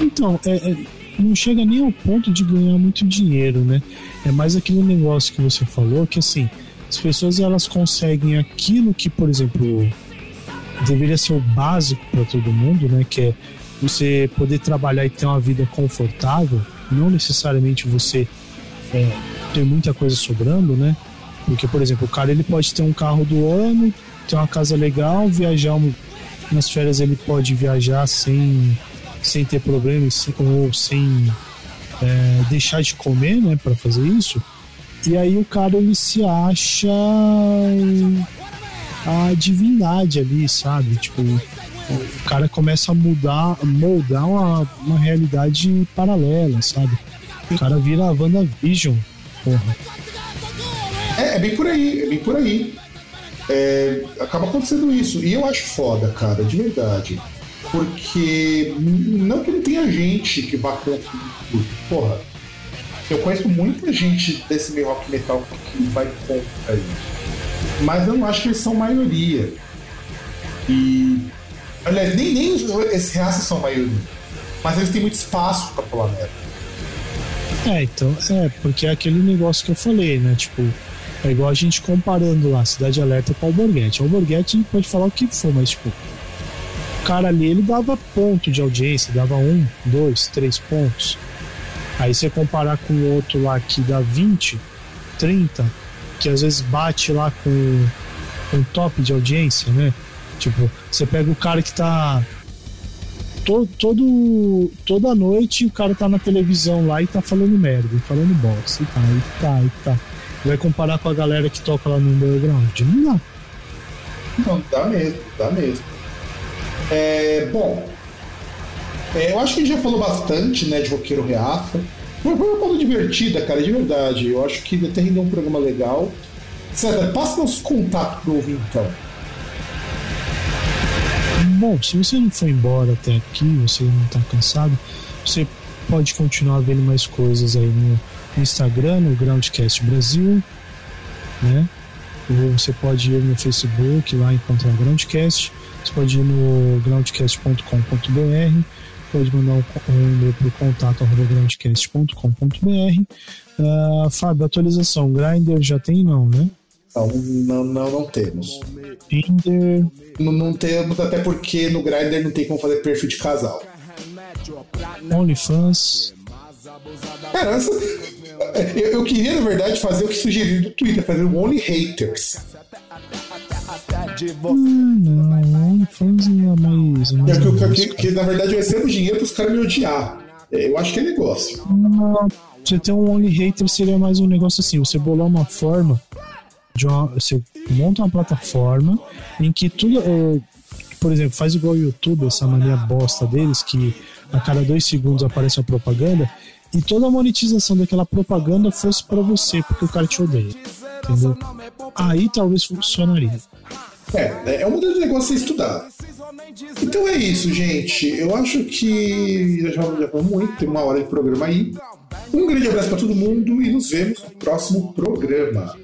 Então, é, é, não chega nem ao ponto de ganhar muito dinheiro, né? É mais aquele negócio que você falou, que assim, as pessoas elas conseguem aquilo que, por exemplo, deveria ser o básico para todo mundo, né? Que é você poder trabalhar e ter uma vida confortável, não necessariamente você é, ter muita coisa sobrando, né? Porque, por exemplo, o cara ele pode ter um carro do ano, ter uma casa legal, viajar um- nas férias ele pode viajar sem, sem ter problemas ou sem é, deixar de comer, né, para fazer isso. E aí o cara ele se acha a divindade ali, sabe? Tipo, o cara começa a mudar, moldar uma, uma realidade paralela, sabe? O cara vira a WandaVision, porra. É, é bem por aí, é bem por aí. É, acaba acontecendo isso. E eu acho foda, cara, de verdade. Porque não que não tenha gente que tudo. Porra, eu conheço muita gente desse meio rock metal que vai contra isso. Mas eu não acho que eles são maioria. E. Aliás, nem, nem esses reaças são maioria. Mas eles têm muito espaço pra falar merda. É, então, é, porque é aquele negócio que eu falei, né? Tipo, é igual a gente comparando lá, Cidade Alerta com Alborguete. Alborguete pode falar o que for, mas, tipo, o cara ali, ele dava ponto de audiência, dava um, dois, três pontos. Aí você comparar com o outro lá que dá 20, 30, que às vezes bate lá com, com top de audiência, né? Tipo, você pega o cara que tá todo, toda noite o cara tá na televisão lá e tá falando merda, e falando bosta, e tá, e tá, e tá. Vai comparar com a galera que toca lá no underground? Não dá. Não, dá mesmo, dá mesmo. É, bom, é, eu acho que a gente já falou bastante, né, de roqueiro reaça. Foi, uma pauta divertida, cara, de verdade. Eu acho que até rendeu um programa legal. César, passa nossos contatos pro ouvir, então. Bom, se você não foi embora até aqui, você não tá cansado, você pode continuar vendo mais coisas aí no Instagram, no Groundcast Brasil, né? Ou você pode ir no Facebook lá encontrar o Groundcast. Você pode ir no groundcast.com.br, pode mandar um, um e-mail para o contato arroba groundcast.com.br. Ah, Fábio, atualização, Grindr já tem não, né? Não, não, não, não temos. Tinder, Não, não temos, até porque no Grindr não tem como fazer perfil de casal. OnlyFans, Cara, essa- eu, eu queria, na verdade, fazer o que sugeriram no Twitter, fazer o Only Haters. De você. Não, OnlyFans é mais. mais É que, negócio, que- que, na verdade eu recebo dinheiro pros caras me odiar. É, Eu acho que é negócio. Não, você ter um Only Hater seria mais um negócio assim, você bolar uma forma de uma, você monta uma plataforma em que tudo, é, por exemplo, faz igual o YouTube, essa mania bosta deles, que a cada dois segundos aparece uma propaganda, e toda a monetização daquela propaganda fosse pra você, porque o cara te odeia. Entendeu? Aí talvez funcionaria. É, é um modelo de negócio a ser estudado. Então é isso, gente. Eu acho que já já falamos muito, tem uma hora de programa aí. Um grande abraço para todo mundo e nos vemos no próximo programa.